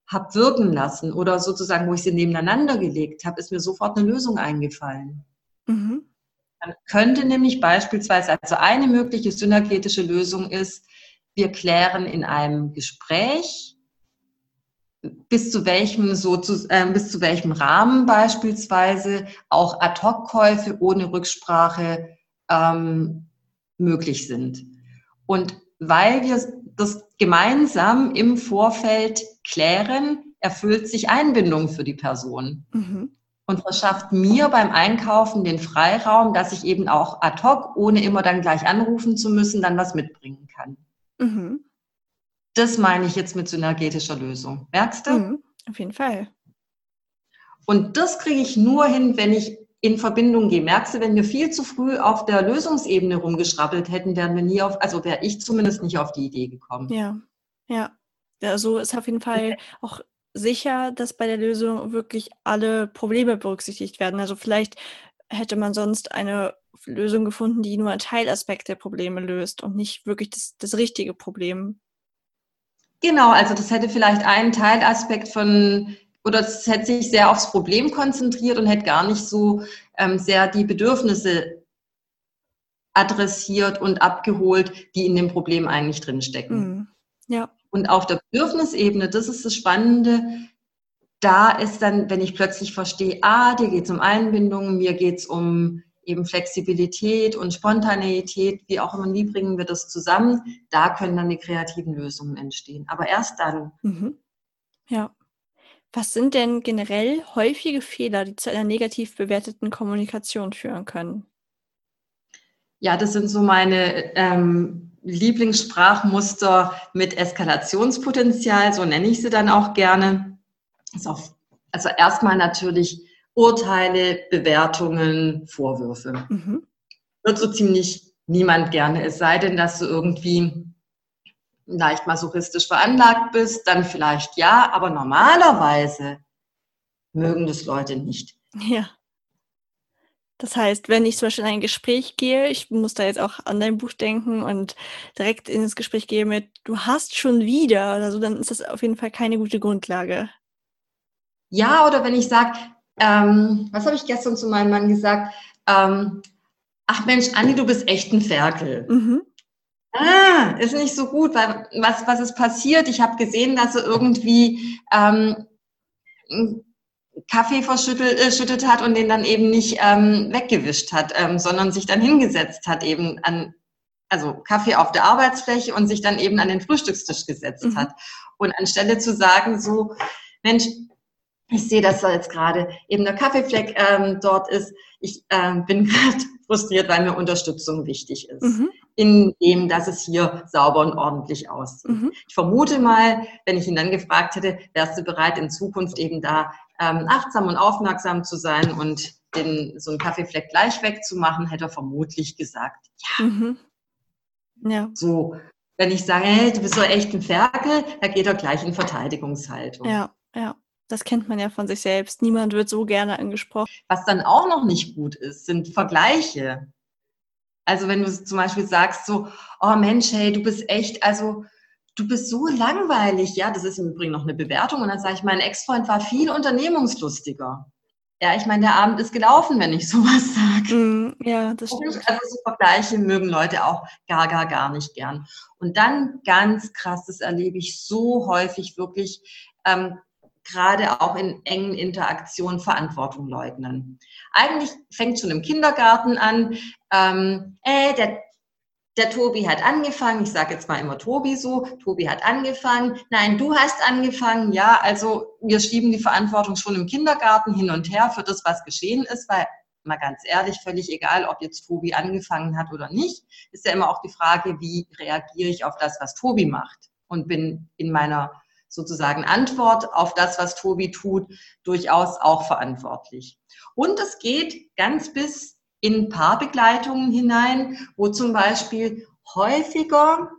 habe wirken lassen oder sozusagen, wo ich sie nebeneinander gelegt habe, ist mir sofort eine Lösung eingefallen. Mhm. Man könnte nämlich beispielsweise, also eine mögliche synergetische Lösung ist, wir klären in einem Gespräch, bis zu welchem so zu, äh, bis zu welchem Rahmen beispielsweise auch Ad-hoc-Käufe ohne Rücksprache ähm, möglich sind. Und weil wir das gemeinsam im Vorfeld klären, erfüllt sich Einbindung für die Person. Mhm und verschafft mir beim Einkaufen den Freiraum, dass ich eben auch ad hoc, ohne immer dann gleich anrufen zu müssen, dann was mitbringen kann. Mhm. Das meine ich jetzt mit synergetischer Lösung. Merkst du? Mhm, auf jeden Fall. Und das kriege ich nur hin, wenn ich in Verbindung gehe. Merkst du, wenn wir viel zu früh auf der Lösungsebene rumgeschrabbelt hätten, wären wir nie auf, also wäre ich zumindest nicht auf die Idee gekommen. Ja, ja. Also ist auf jeden Fall auch sicher, dass bei der Lösung wirklich alle Probleme berücksichtigt werden. Also vielleicht hätte man sonst eine Lösung gefunden, die nur einen Teilaspekt der Probleme löst und nicht wirklich das, das richtige Problem. Genau, also das hätte vielleicht einen Teilaspekt von, oder es hätte sich sehr aufs Problem konzentriert und hätte gar nicht so ähm, sehr die Bedürfnisse adressiert und abgeholt, die in dem Problem eigentlich drinstecken. Mhm. Ja. Und auf der Bedürfnisebene, das ist das Spannende, da ist dann, wenn ich plötzlich verstehe, ah, dir geht es um Einbindung, mir geht es um eben Flexibilität und Spontaneität, wie auch immer, wie bringen wir das zusammen, da können dann die kreativen Lösungen entstehen. Aber erst dann. Mhm. Ja. Was sind denn generell häufige Fehler, die zu einer negativ bewerteten Kommunikation führen können? Ja, das sind so meine ähm, Lieblingssprachmuster mit Eskalationspotenzial, so nenne ich sie dann auch gerne. Also erstmal natürlich Urteile, Bewertungen, Vorwürfe. Mhm. Wird so ziemlich niemand gerne, es sei denn, dass du irgendwie leicht masochistisch veranlagt bist, dann vielleicht ja, aber normalerweise mögen das Leute nicht. Ja. Das heißt, wenn ich zum Beispiel in ein Gespräch gehe, ich muss da jetzt auch an dein Buch denken und direkt ins Gespräch gehe mit, du hast schon wieder oder so, dann ist das auf jeden Fall keine gute Grundlage. Ja, oder wenn ich sage, ähm, was habe ich gestern zu meinem Mann gesagt? Ähm, ach Mensch, Anni, du bist echt ein Ferkel. Mhm. Ah, ist nicht so gut, weil was, was ist passiert? Ich habe gesehen, dass er irgendwie ähm, Kaffee verschüttet äh, hat und den dann eben nicht ähm, weggewischt hat, ähm, sondern sich dann hingesetzt hat, eben an, also Kaffee auf der Arbeitsfläche und sich dann eben an den Frühstückstisch gesetzt mhm. hat. Und anstelle zu sagen, so, Mensch, ich sehe, dass da jetzt gerade eben der Kaffeefleck ähm, dort ist. Ich ähm, bin <laughs> gerade frustriert, weil mir Unterstützung wichtig ist. Mhm. In dem, dass es hier sauber und ordentlich aussieht. Mhm. Ich vermute mal, wenn ich ihn dann gefragt hätte, wärst du bereit, in Zukunft eben da ähm, achtsam und aufmerksam zu sein und den, so einen Kaffeefleck gleich wegzumachen, hätte er vermutlich gesagt, ja. Mhm. ja. So, wenn ich sage, hey, du bist so echt ein Ferkel, da geht er gleich in Verteidigungshaltung. Ja, ja. Das kennt man ja von sich selbst. Niemand wird so gerne angesprochen. Was dann auch noch nicht gut ist, sind Vergleiche. Also wenn du zum Beispiel sagst so, oh Mensch, hey, du bist echt, also du bist so langweilig. Ja, das ist im Übrigen noch eine Bewertung. Und dann sage ich, mein Ex-Freund war viel unternehmungslustiger. Ja, ich meine, der Abend ist gelaufen, wenn ich sowas sage. Mm, ja, das stimmt. Also so Vergleiche mögen Leute auch gar, gar, gar nicht gern. Und dann ganz krass, das erlebe ich so häufig wirklich, ähm, gerade auch in engen Interaktionen Verantwortung leugnen. Eigentlich fängt schon im Kindergarten an, ähm, äh, der, der Tobi hat angefangen, ich sage jetzt mal immer Tobi so, Tobi hat angefangen, nein, du hast angefangen, ja, also wir schieben die Verantwortung schon im Kindergarten hin und her für das, was geschehen ist, weil mal ganz ehrlich, völlig egal, ob jetzt Tobi angefangen hat oder nicht, ist ja immer auch die Frage, wie reagiere ich auf das, was Tobi macht? Und bin in meiner sozusagen Antwort auf das, was Tobi tut, durchaus auch verantwortlich. Und es geht ganz bis in Paarbegleitungen hinein, wo zum Beispiel häufiger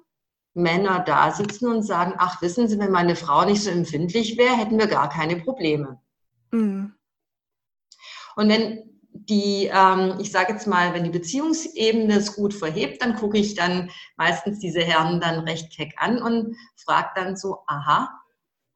Männer da sitzen und sagen, ach, wissen Sie, wenn meine Frau nicht so empfindlich wäre, hätten wir gar keine Probleme. Mhm. Und wenn die, ähm, ich sage jetzt mal, wenn die Beziehungsebene es gut verhebt, dann gucke ich dann meistens diese Herren dann recht keck an und frage dann so, aha,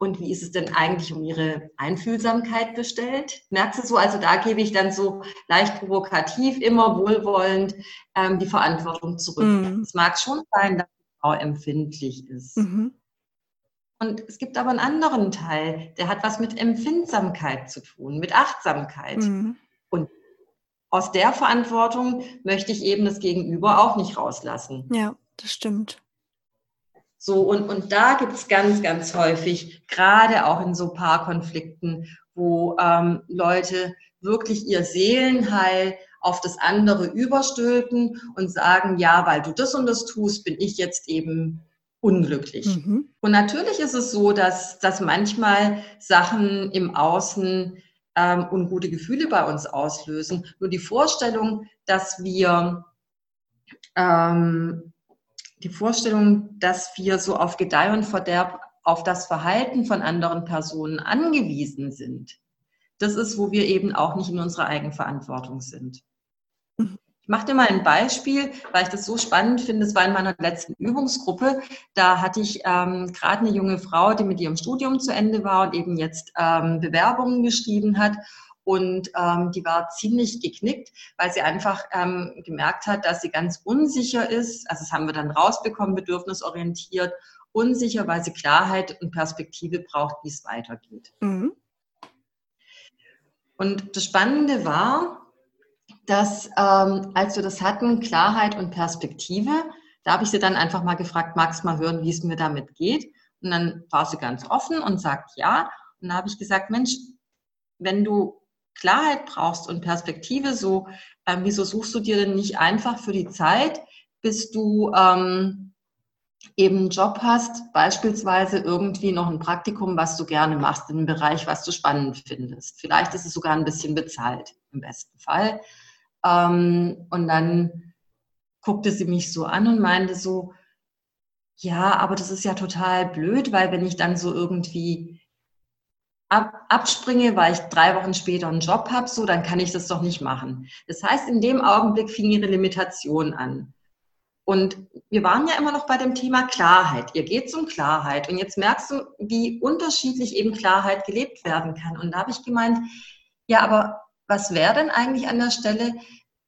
und wie ist es denn eigentlich um ihre Einfühlsamkeit bestellt? Merkst du so, also da gebe ich dann so leicht provokativ, immer wohlwollend ähm, die Verantwortung zurück. Mhm. Es mag schon sein, dass die Frau empfindlich ist. Mhm. Und es gibt aber einen anderen Teil, der hat was mit Empfindsamkeit zu tun, mit Achtsamkeit. Mhm. Und aus der Verantwortung möchte ich eben das Gegenüber auch nicht rauslassen. Ja, das stimmt. So, und, und da gibt es ganz, ganz häufig, gerade auch in so Paarkonflikten, wo ähm, Leute wirklich ihr Seelenheil auf das andere überstülpen und sagen, ja, weil du das und das tust, bin ich jetzt eben unglücklich. Mhm. Und natürlich ist es so, dass, dass manchmal Sachen im Außen ähm, ungute Gefühle bei uns auslösen. Nur die Vorstellung, dass wir ähm, die Vorstellung, dass wir so auf Gedeih und Verderb auf das Verhalten von anderen Personen angewiesen sind, das ist, wo wir eben auch nicht in unserer Eigenverantwortung sind. Ich mache dir mal ein Beispiel, weil ich das so spannend finde. Es war in meiner letzten Übungsgruppe. Da hatte ich ähm, gerade eine junge Frau, die mit ihrem Studium zu Ende war und eben jetzt ähm, Bewerbungen geschrieben hat. Und ähm, die war ziemlich geknickt, weil sie einfach ähm, gemerkt hat, dass sie ganz unsicher ist. Also das haben wir dann rausbekommen, bedürfnisorientiert, unsicher, weil sie Klarheit und Perspektive braucht, wie es weitergeht. Mhm. Und das Spannende war, dass ähm, als wir das hatten, Klarheit und Perspektive, da habe ich sie dann einfach mal gefragt, magst du mal hören, wie es mir damit geht? Und dann war sie ganz offen und sagt ja. Und da habe ich gesagt, Mensch, wenn du Klarheit brauchst und Perspektive, so, äh, wieso suchst du dir denn nicht einfach für die Zeit, bis du ähm, eben einen Job hast, beispielsweise irgendwie noch ein Praktikum, was du gerne machst, in einem Bereich, was du spannend findest. Vielleicht ist es sogar ein bisschen bezahlt, im besten Fall. Ähm, und dann guckte sie mich so an und meinte so, ja, aber das ist ja total blöd, weil wenn ich dann so irgendwie ab, abspringe, weil ich drei Wochen später einen Job habe, so, dann kann ich das doch nicht machen. Das heißt, in dem Augenblick fing ihre Limitation an. Und wir waren ja immer noch bei dem Thema Klarheit. Ihr geht um Klarheit. Und jetzt merkst du, wie unterschiedlich eben Klarheit gelebt werden kann. Und da habe ich gemeint, ja, aber was wäre denn eigentlich an der Stelle,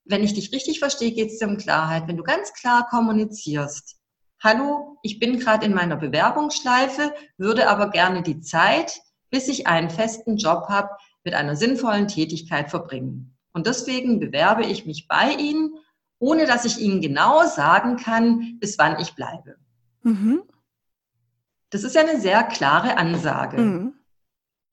wenn ich dich richtig verstehe, geht es dir um Klarheit. Wenn du ganz klar kommunizierst, hallo, ich bin gerade in meiner Bewerbungsschleife, würde aber gerne die Zeit, bis ich einen festen Job habe, mit einer sinnvollen Tätigkeit verbringen. Und deswegen bewerbe ich mich bei Ihnen, ohne dass ich Ihnen genau sagen kann, bis wann ich bleibe. Mhm. Das ist ja eine sehr klare Ansage. Mhm.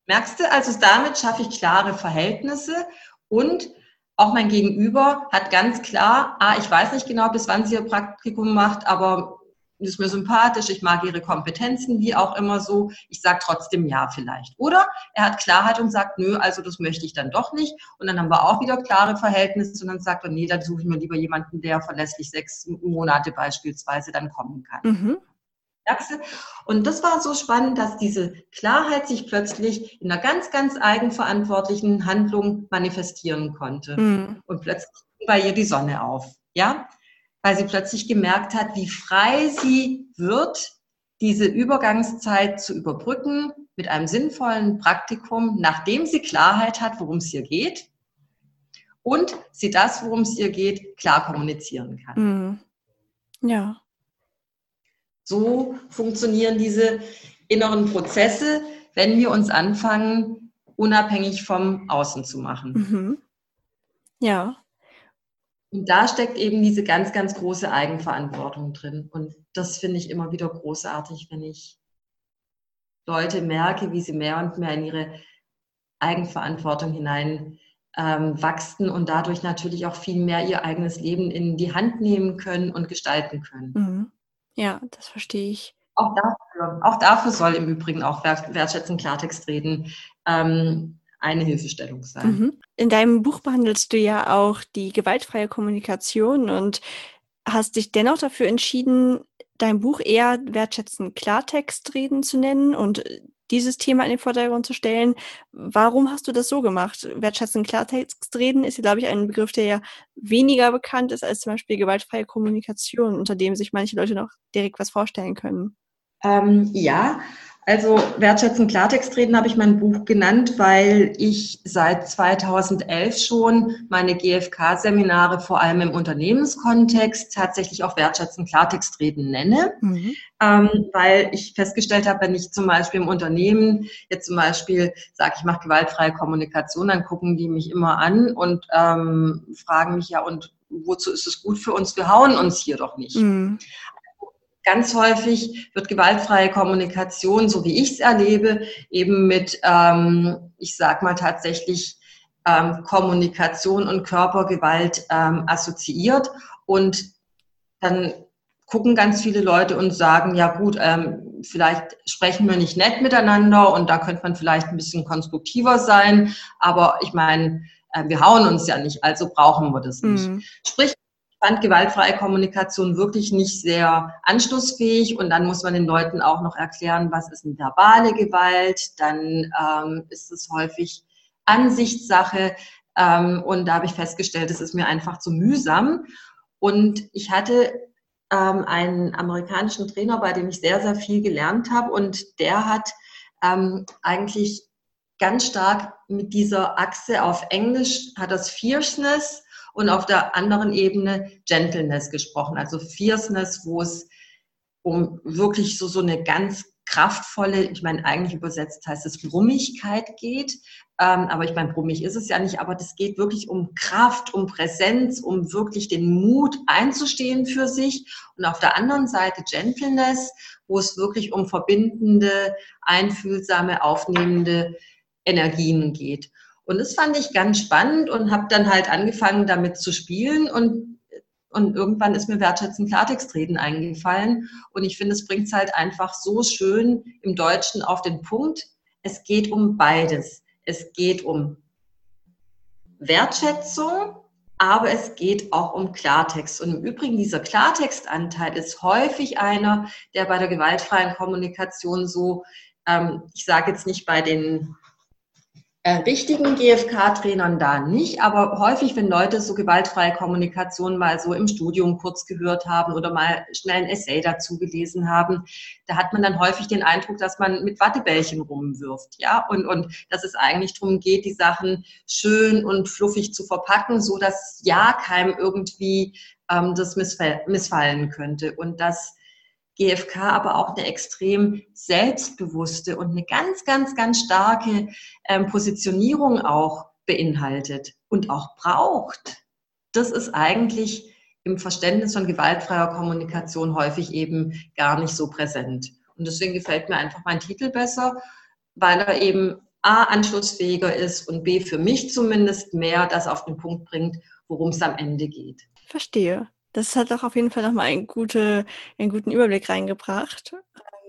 Merkst du, also damit schaffe ich klare Verhältnisse und auch mein Gegenüber hat ganz klar, ah, ich weiß nicht genau, bis wann sie ihr Praktikum macht, aber ist mir sympathisch, ich mag ihre Kompetenzen, wie auch immer so. Ich sage trotzdem ja vielleicht. Oder er hat Klarheit und sagt, nö, also das möchte ich dann doch nicht. Und dann haben wir auch wieder klare Verhältnisse und dann sagt er, nee, dann suche ich mir lieber jemanden, der verlässlich sechs Monate beispielsweise dann kommen kann. Mhm. Und das war so spannend, dass diese Klarheit sich plötzlich in einer ganz, ganz eigenverantwortlichen Handlung manifestieren konnte. Mhm. Und plötzlich ging bei ihr die Sonne auf. Ja, weil sie plötzlich gemerkt hat, wie frei sie wird, diese Übergangszeit zu überbrücken mit einem sinnvollen Praktikum, nachdem sie Klarheit hat, worum es ihr geht und sie das, worum es ihr geht, klar kommunizieren kann. Mhm. Ja. So funktionieren diese inneren Prozesse, wenn wir uns anfangen, unabhängig vom Außen zu machen. Mhm. Ja. Und da steckt eben diese ganz, ganz große Eigenverantwortung drin. Und das finde ich immer wieder großartig, wenn ich Leute merke, wie sie mehr und mehr in ihre Eigenverantwortung hinein ähm, wachsen und dadurch natürlich auch viel mehr ihr eigenes Leben in die Hand nehmen können und gestalten können. Mhm. Ja, das verstehe ich. Auch dafür, auch dafür soll im Übrigen auch Wertschätzen Klartext reden. Ähm, eine Hilfestellung sein. Mhm. In deinem Buch behandelst du ja auch die gewaltfreie Kommunikation und hast dich dennoch dafür entschieden, dein Buch eher wertschätzen Klartextreden zu nennen und dieses Thema in den Vordergrund zu stellen. Warum hast du das so gemacht? Wertschätzen Klartextreden ist ja, glaube ich, ein Begriff, der ja weniger bekannt ist als zum Beispiel gewaltfreie Kommunikation, unter dem sich manche Leute noch direkt was vorstellen können. Ähm, ja, also wertschätzen Klartext reden habe ich mein Buch genannt, weil ich seit 2011 schon meine GFK-Seminare vor allem im Unternehmenskontext tatsächlich auch wertschätzen Klartext reden nenne, mhm. ähm, weil ich festgestellt habe, wenn ich zum Beispiel im Unternehmen jetzt zum Beispiel sage, ich mache gewaltfreie Kommunikation, dann gucken die mich immer an und ähm, fragen mich ja und wozu ist es gut für uns? Wir hauen uns hier doch nicht. Mhm. Ganz häufig wird gewaltfreie Kommunikation, so wie ich es erlebe, eben mit, ähm, ich sag mal tatsächlich, ähm, Kommunikation und Körpergewalt ähm, assoziiert. Und dann gucken ganz viele Leute und sagen, ja gut, ähm, vielleicht sprechen wir nicht nett miteinander und da könnte man vielleicht ein bisschen konstruktiver sein. Aber ich meine, äh, wir hauen uns ja nicht, also brauchen wir das nicht. Mhm. Sprich, fand gewaltfreie Kommunikation wirklich nicht sehr anschlussfähig. Und dann muss man den Leuten auch noch erklären, was ist eine verbale Gewalt, dann ähm, ist es häufig Ansichtssache. Ähm, und da habe ich festgestellt, es ist mir einfach zu mühsam. Und ich hatte ähm, einen amerikanischen Trainer, bei dem ich sehr, sehr viel gelernt habe. Und der hat ähm, eigentlich ganz stark mit dieser Achse auf Englisch, hat das Fierceness und auf der anderen Ebene Gentleness gesprochen, also Fierceness, wo es um wirklich so, so eine ganz kraftvolle, ich meine, eigentlich übersetzt heißt es Brummigkeit geht. Ähm, aber ich meine, brummig ist es ja nicht, aber das geht wirklich um Kraft, um Präsenz, um wirklich den Mut einzustehen für sich. Und auf der anderen Seite Gentleness, wo es wirklich um verbindende, einfühlsame, aufnehmende Energien geht. Und das fand ich ganz spannend und habe dann halt angefangen, damit zu spielen und und irgendwann ist mir wertschätzen Klartextreden eingefallen. Und ich finde, es bringt es halt einfach so schön im Deutschen auf den Punkt. Es geht um beides. Es geht um Wertschätzung, aber es geht auch um Klartext. Und im Übrigen, dieser Klartextanteil ist häufig einer, der bei der gewaltfreien Kommunikation so, ähm, ich sage jetzt nicht bei den äh, richtigen GFK-Trainern da nicht, aber häufig, wenn Leute so gewaltfreie Kommunikation mal so im Studium kurz gehört haben oder mal schnell ein Essay dazu gelesen haben, da hat man dann häufig den Eindruck, dass man mit Wattebällchen rumwirft, ja, und, und dass es eigentlich darum geht, die Sachen schön und fluffig zu verpacken, so dass ja keinem irgendwie ähm, das missfallen könnte. Und dass GfK aber auch eine extrem selbstbewusste und eine ganz, ganz, ganz starke ähm, Positionierung auch beinhaltet und auch braucht. Das ist eigentlich im Verständnis von gewaltfreier Kommunikation häufig eben gar nicht so präsent. Und deswegen gefällt mir einfach mein Titel besser, weil er eben A, anschlussfähiger ist und B, für mich zumindest mehr das auf den Punkt bringt, worum es am Ende geht. Verstehe. Das hat auch auf jeden Fall nochmal einen, gute, einen guten Überblick reingebracht.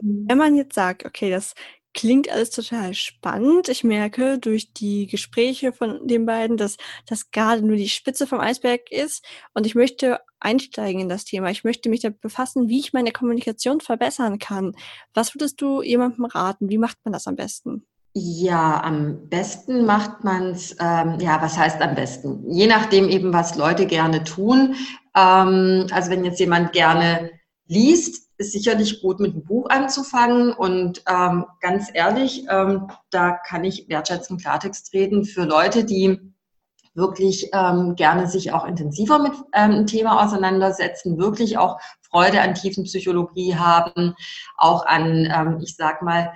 Mhm. Wenn man jetzt sagt, okay, das klingt alles total spannend. Ich merke durch die Gespräche von den beiden, dass das gerade nur die Spitze vom Eisberg ist. Und ich möchte einsteigen in das Thema. Ich möchte mich damit befassen, wie ich meine Kommunikation verbessern kann. Was würdest du jemandem raten? Wie macht man das am besten? Ja, am besten macht man es, ähm, ja, was heißt am besten? Je nachdem eben, was Leute gerne tun. Ähm, also wenn jetzt jemand gerne liest, ist sicherlich gut, mit einem Buch anzufangen. Und ähm, ganz ehrlich, ähm, da kann ich wertschätzen Klartext reden für Leute, die wirklich ähm, gerne sich auch intensiver mit ähm, einem Thema auseinandersetzen, wirklich auch Freude an tiefen Psychologie haben, auch an, ich sag mal,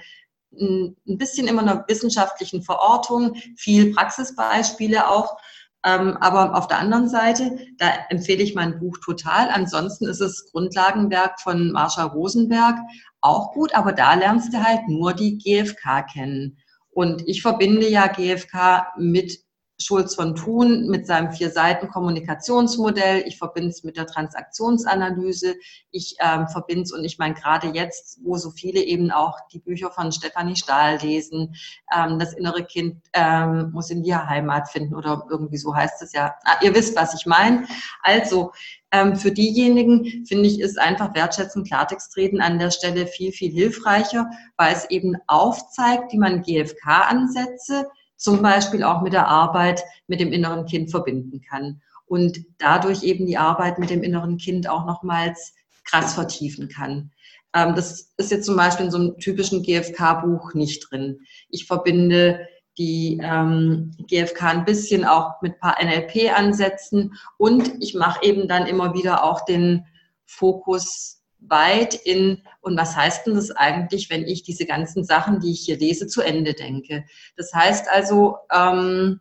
ein bisschen immer einer wissenschaftlichen Verortung, viel Praxisbeispiele auch. Ähm, aber auf der anderen Seite, da empfehle ich mein Buch total. Ansonsten ist es Grundlagenwerk von Marsha Rosenberg auch gut, aber da lernst du halt nur die GfK kennen. Und ich verbinde ja GfK mit Schulz von Thun mit seinem vier Seiten Kommunikationsmodell. Ich verbinde es mit der Transaktionsanalyse. Ich ähm, verbinde es und ich meine gerade jetzt, wo so viele eben auch die Bücher von Stefanie Stahl lesen, ähm, das innere Kind ähm, muss in die Heimat finden oder irgendwie so heißt es ja. Ah, ihr wisst, was ich meine. Also ähm, für diejenigen finde ich ist einfach wertschätzen, Klartext reden an der Stelle viel viel hilfreicher, weil es eben aufzeigt, wie man GFK-Ansätze zum Beispiel auch mit der Arbeit mit dem inneren Kind verbinden kann und dadurch eben die Arbeit mit dem inneren Kind auch nochmals krass vertiefen kann. Ähm, das ist jetzt zum Beispiel in so einem typischen GFK-Buch nicht drin. Ich verbinde die ähm, GFK ein bisschen auch mit ein paar NLP-Ansätzen und ich mache eben dann immer wieder auch den Fokus weit in, und was heißt denn das eigentlich, wenn ich diese ganzen Sachen, die ich hier lese, zu Ende denke? Das heißt also, ähm,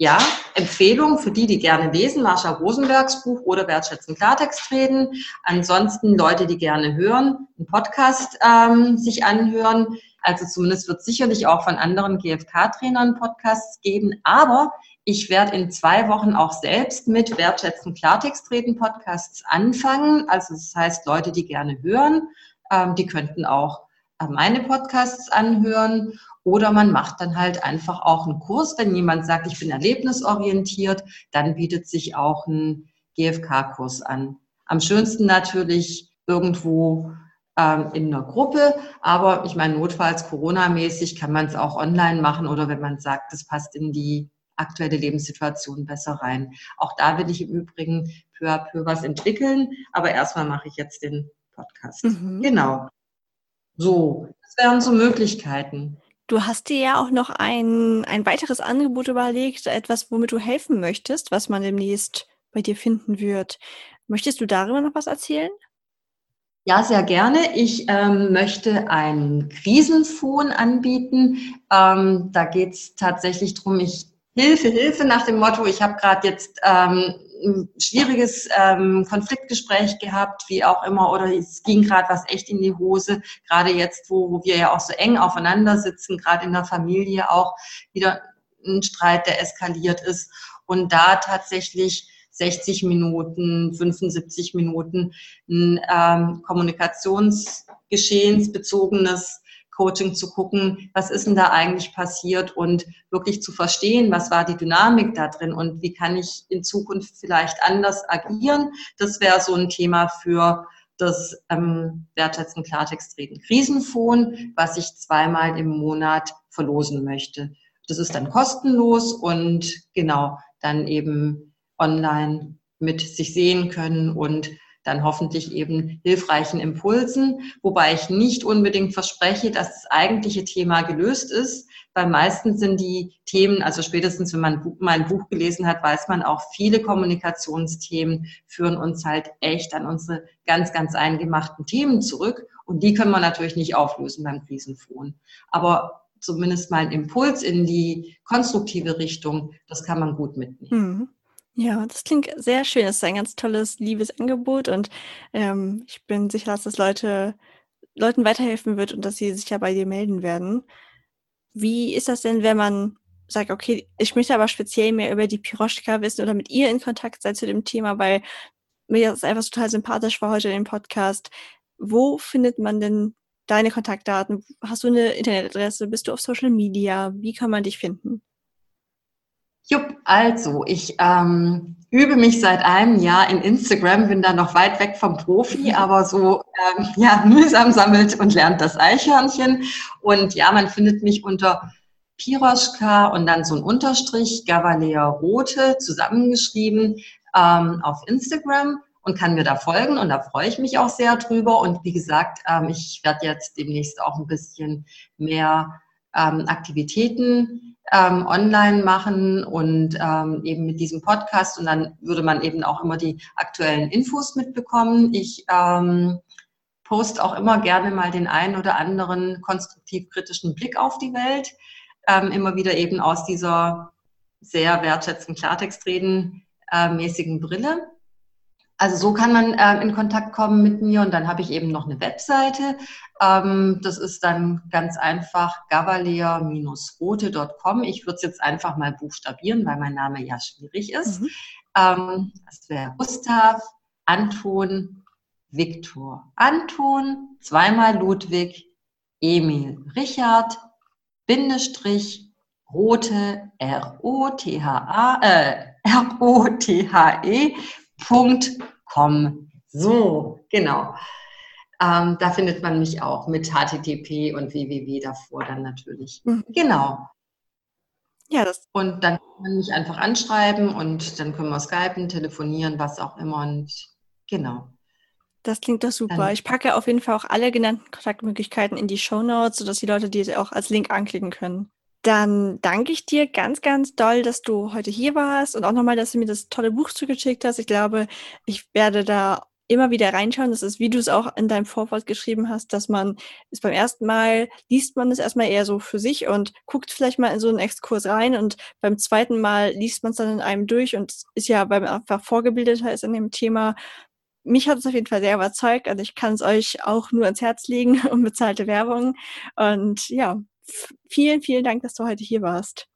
ja, Empfehlung für die, die gerne lesen, Marsha Rosenbergs Buch oder Wertschätzen Klartext reden. Ansonsten Leute, die gerne hören, einen Podcast ähm, sich anhören. Also zumindest wird sicherlich auch von anderen GFK-Trainern Podcasts geben. Aber ich werde in zwei Wochen auch selbst mit Wertschätzen Klartext reden Podcasts anfangen. Also das heißt, Leute, die gerne hören, ähm, die könnten auch äh, meine Podcasts anhören. Oder man macht dann halt einfach auch einen Kurs. Wenn jemand sagt, ich bin erlebnisorientiert, dann bietet sich auch ein GFK-Kurs an. Am schönsten natürlich irgendwo ähm, in einer Gruppe, aber ich meine, notfalls Corona-mäßig kann man es auch online machen oder wenn man sagt, das passt in die aktuelle Lebenssituation besser rein. Auch da will ich im Übrigen peu à peu was entwickeln, aber erstmal mache ich jetzt den Podcast. Mhm. Genau. So, das wären so Möglichkeiten. Du hast dir ja auch noch ein, ein weiteres Angebot überlegt, etwas, womit du helfen möchtest, was man demnächst bei dir finden wird. Möchtest du darüber noch was erzählen? Ja, sehr gerne. Ich ähm, möchte einen Krisenfon anbieten. Ähm, da geht es tatsächlich darum, ich Hilfe, Hilfe nach dem Motto, ich habe gerade jetzt ähm, ein schwieriges ähm, Konfliktgespräch gehabt, wie auch immer, oder es ging gerade was echt in die Hose, gerade jetzt, wo, wo wir ja auch so eng aufeinander sitzen, gerade in der Familie auch wieder ein Streit, der eskaliert ist. Und da tatsächlich 60 Minuten, 75 Minuten ein ähm, kommunikationsgeschehensbezogenes Coaching zu gucken, was ist denn da eigentlich passiert und wirklich zu verstehen, was war die Dynamik da drin und wie kann ich in Zukunft vielleicht anders agieren. Das wäre so ein Thema für das ähm, wertschätzen Klartext reden Krisenfon, was ich zweimal im Monat verlosen möchte. Das ist dann kostenlos und genau dann eben online mit sich sehen können und dann hoffentlich eben hilfreichen Impulsen, wobei ich nicht unbedingt verspreche, dass das eigentliche Thema gelöst ist, weil meistens sind die Themen, also spätestens wenn man mein Buch gelesen hat, weiß man auch, viele Kommunikationsthemen führen uns halt echt an unsere ganz, ganz eingemachten Themen zurück und die können wir natürlich nicht auflösen beim Krisenfon. Aber zumindest mal ein Impuls in die konstruktive Richtung, das kann man gut mitnehmen. Mhm. Ja, das klingt sehr schön. Das ist ein ganz tolles, liebes Angebot und ähm, ich bin sicher, dass das Leute, Leuten weiterhelfen wird und dass sie sich ja bei dir melden werden. Wie ist das denn, wenn man sagt, okay, ich möchte aber speziell mehr über die Piroschka wissen oder mit ihr in Kontakt sein zu dem Thema, weil mir das einfach total sympathisch war heute in dem Podcast. Wo findet man denn deine Kontaktdaten? Hast du eine Internetadresse? Bist du auf Social Media? Wie kann man dich finden? Jupp, also ich ähm, übe mich seit einem Jahr in Instagram, bin da noch weit weg vom Profi, aber so ähm, <laughs> ja, mühsam sammelt und lernt das Eichhörnchen. Und ja, man findet mich unter Piroschka und dann so ein Unterstrich, Gavalea Rote, zusammengeschrieben ähm, auf Instagram und kann mir da folgen und da freue ich mich auch sehr drüber. Und wie gesagt, ähm, ich werde jetzt demnächst auch ein bisschen mehr ähm, Aktivitäten ähm, online machen und ähm, eben mit diesem Podcast und dann würde man eben auch immer die aktuellen Infos mitbekommen. Ich ähm, poste auch immer gerne mal den einen oder anderen konstruktiv-kritischen Blick auf die Welt, ähm, immer wieder eben aus dieser sehr wertschätzenden Klartextreden äh, mäßigen Brille. Also so kann man äh, in Kontakt kommen mit mir und dann habe ich eben noch eine Webseite. Ähm, das ist dann ganz einfach gavalea-rote.com. Ich würde es jetzt einfach mal buchstabieren, weil mein Name ja schwierig ist. Mhm. Ähm, das wäre Gustav, Anton, Viktor, Anton, zweimal Ludwig, Emil, Richard, Bindestrich, Rote, R-O-T-H-A, äh, R-O-T-H-E, www.com. So, genau. Ähm, da findet man mich auch mit HTTP und www davor dann natürlich. Mhm. Genau. Ja, das. Und dann kann man mich einfach anschreiben und dann können wir skypen, telefonieren, was auch immer und genau. Das klingt doch super. Dann, ich packe auf jeden Fall auch alle genannten Kontaktmöglichkeiten in die Show Notes, sodass die Leute die auch als Link anklicken können. Dann danke ich dir ganz, ganz doll, dass du heute hier warst und auch nochmal, dass du mir das tolle Buch zugeschickt hast. Ich glaube, ich werde da immer wieder reinschauen. Das ist, wie du es auch in deinem Vorwort geschrieben hast, dass man es beim ersten Mal liest man es erstmal eher so für sich und guckt vielleicht mal in so einen Exkurs rein und beim zweiten Mal liest man es dann in einem durch und ist ja, weil man einfach vorgebildeter ist in dem Thema. Mich hat es auf jeden Fall sehr überzeugt. Also ich kann es euch auch nur ans Herz legen, <laughs> unbezahlte Werbung. Und ja, vielen, vielen Dank, dass du heute hier warst.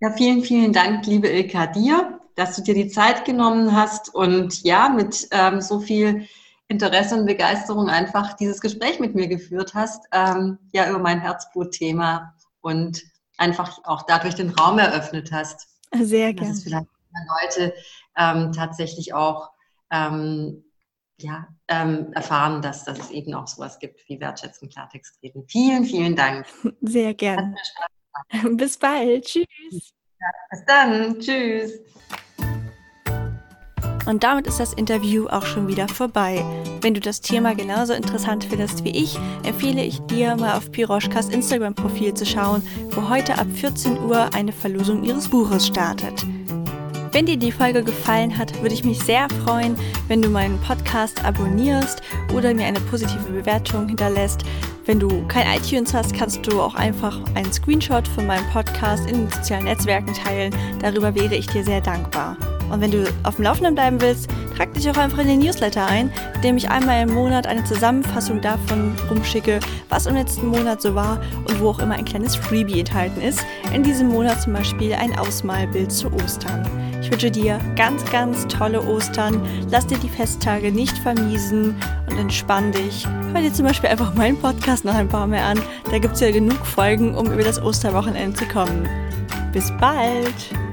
Ja, vielen, vielen Dank, liebe Ilka, dir, dass du dir die Zeit genommen hast und ja, mit ähm, so viel Interesse und Begeisterung einfach dieses Gespräch mit mir geführt hast, ähm, ja, über mein Herzblutthema und einfach auch dadurch den Raum eröffnet hast. Sehr gerne. Dass es vielleicht Leute ähm, tatsächlich auch ähm, ja, ähm, erfahren, dass, dass es eben auch sowas gibt wie Wertschätzen, Klartext reden. Vielen, vielen Dank. Sehr gerne. <laughs> Bis bald. Tschüss. Ja, bis dann. Tschüss. Und damit ist das Interview auch schon wieder vorbei. Wenn du das Thema genauso interessant findest wie ich, empfehle ich dir mal auf Piroschkas Instagram-Profil zu schauen, wo heute ab 14 Uhr eine Verlosung ihres Buches startet. Wenn dir die Folge gefallen hat, würde ich mich sehr freuen, wenn du meinen Podcast abonnierst oder mir eine positive Bewertung hinterlässt. Wenn du kein iTunes hast, kannst du auch einfach einen Screenshot von meinem Podcast in den sozialen Netzwerken teilen. Darüber wäre ich dir sehr dankbar. Und wenn du auf dem Laufenden bleiben willst, trag dich auch einfach in den Newsletter ein, in dem ich einmal im Monat eine Zusammenfassung davon rumschicke, was im letzten Monat so war und wo auch immer ein kleines Freebie enthalten ist. In diesem Monat zum Beispiel ein Ausmalbild zu Ostern. Ich wünsche dir ganz, ganz tolle Ostern. Lass dir die Festtage nicht vermiesen und entspann dich. Hör dir zum Beispiel einfach meinen Podcast noch ein paar mehr an. Da gibt es ja genug Folgen, um über das Osterwochenende zu kommen. Bis bald!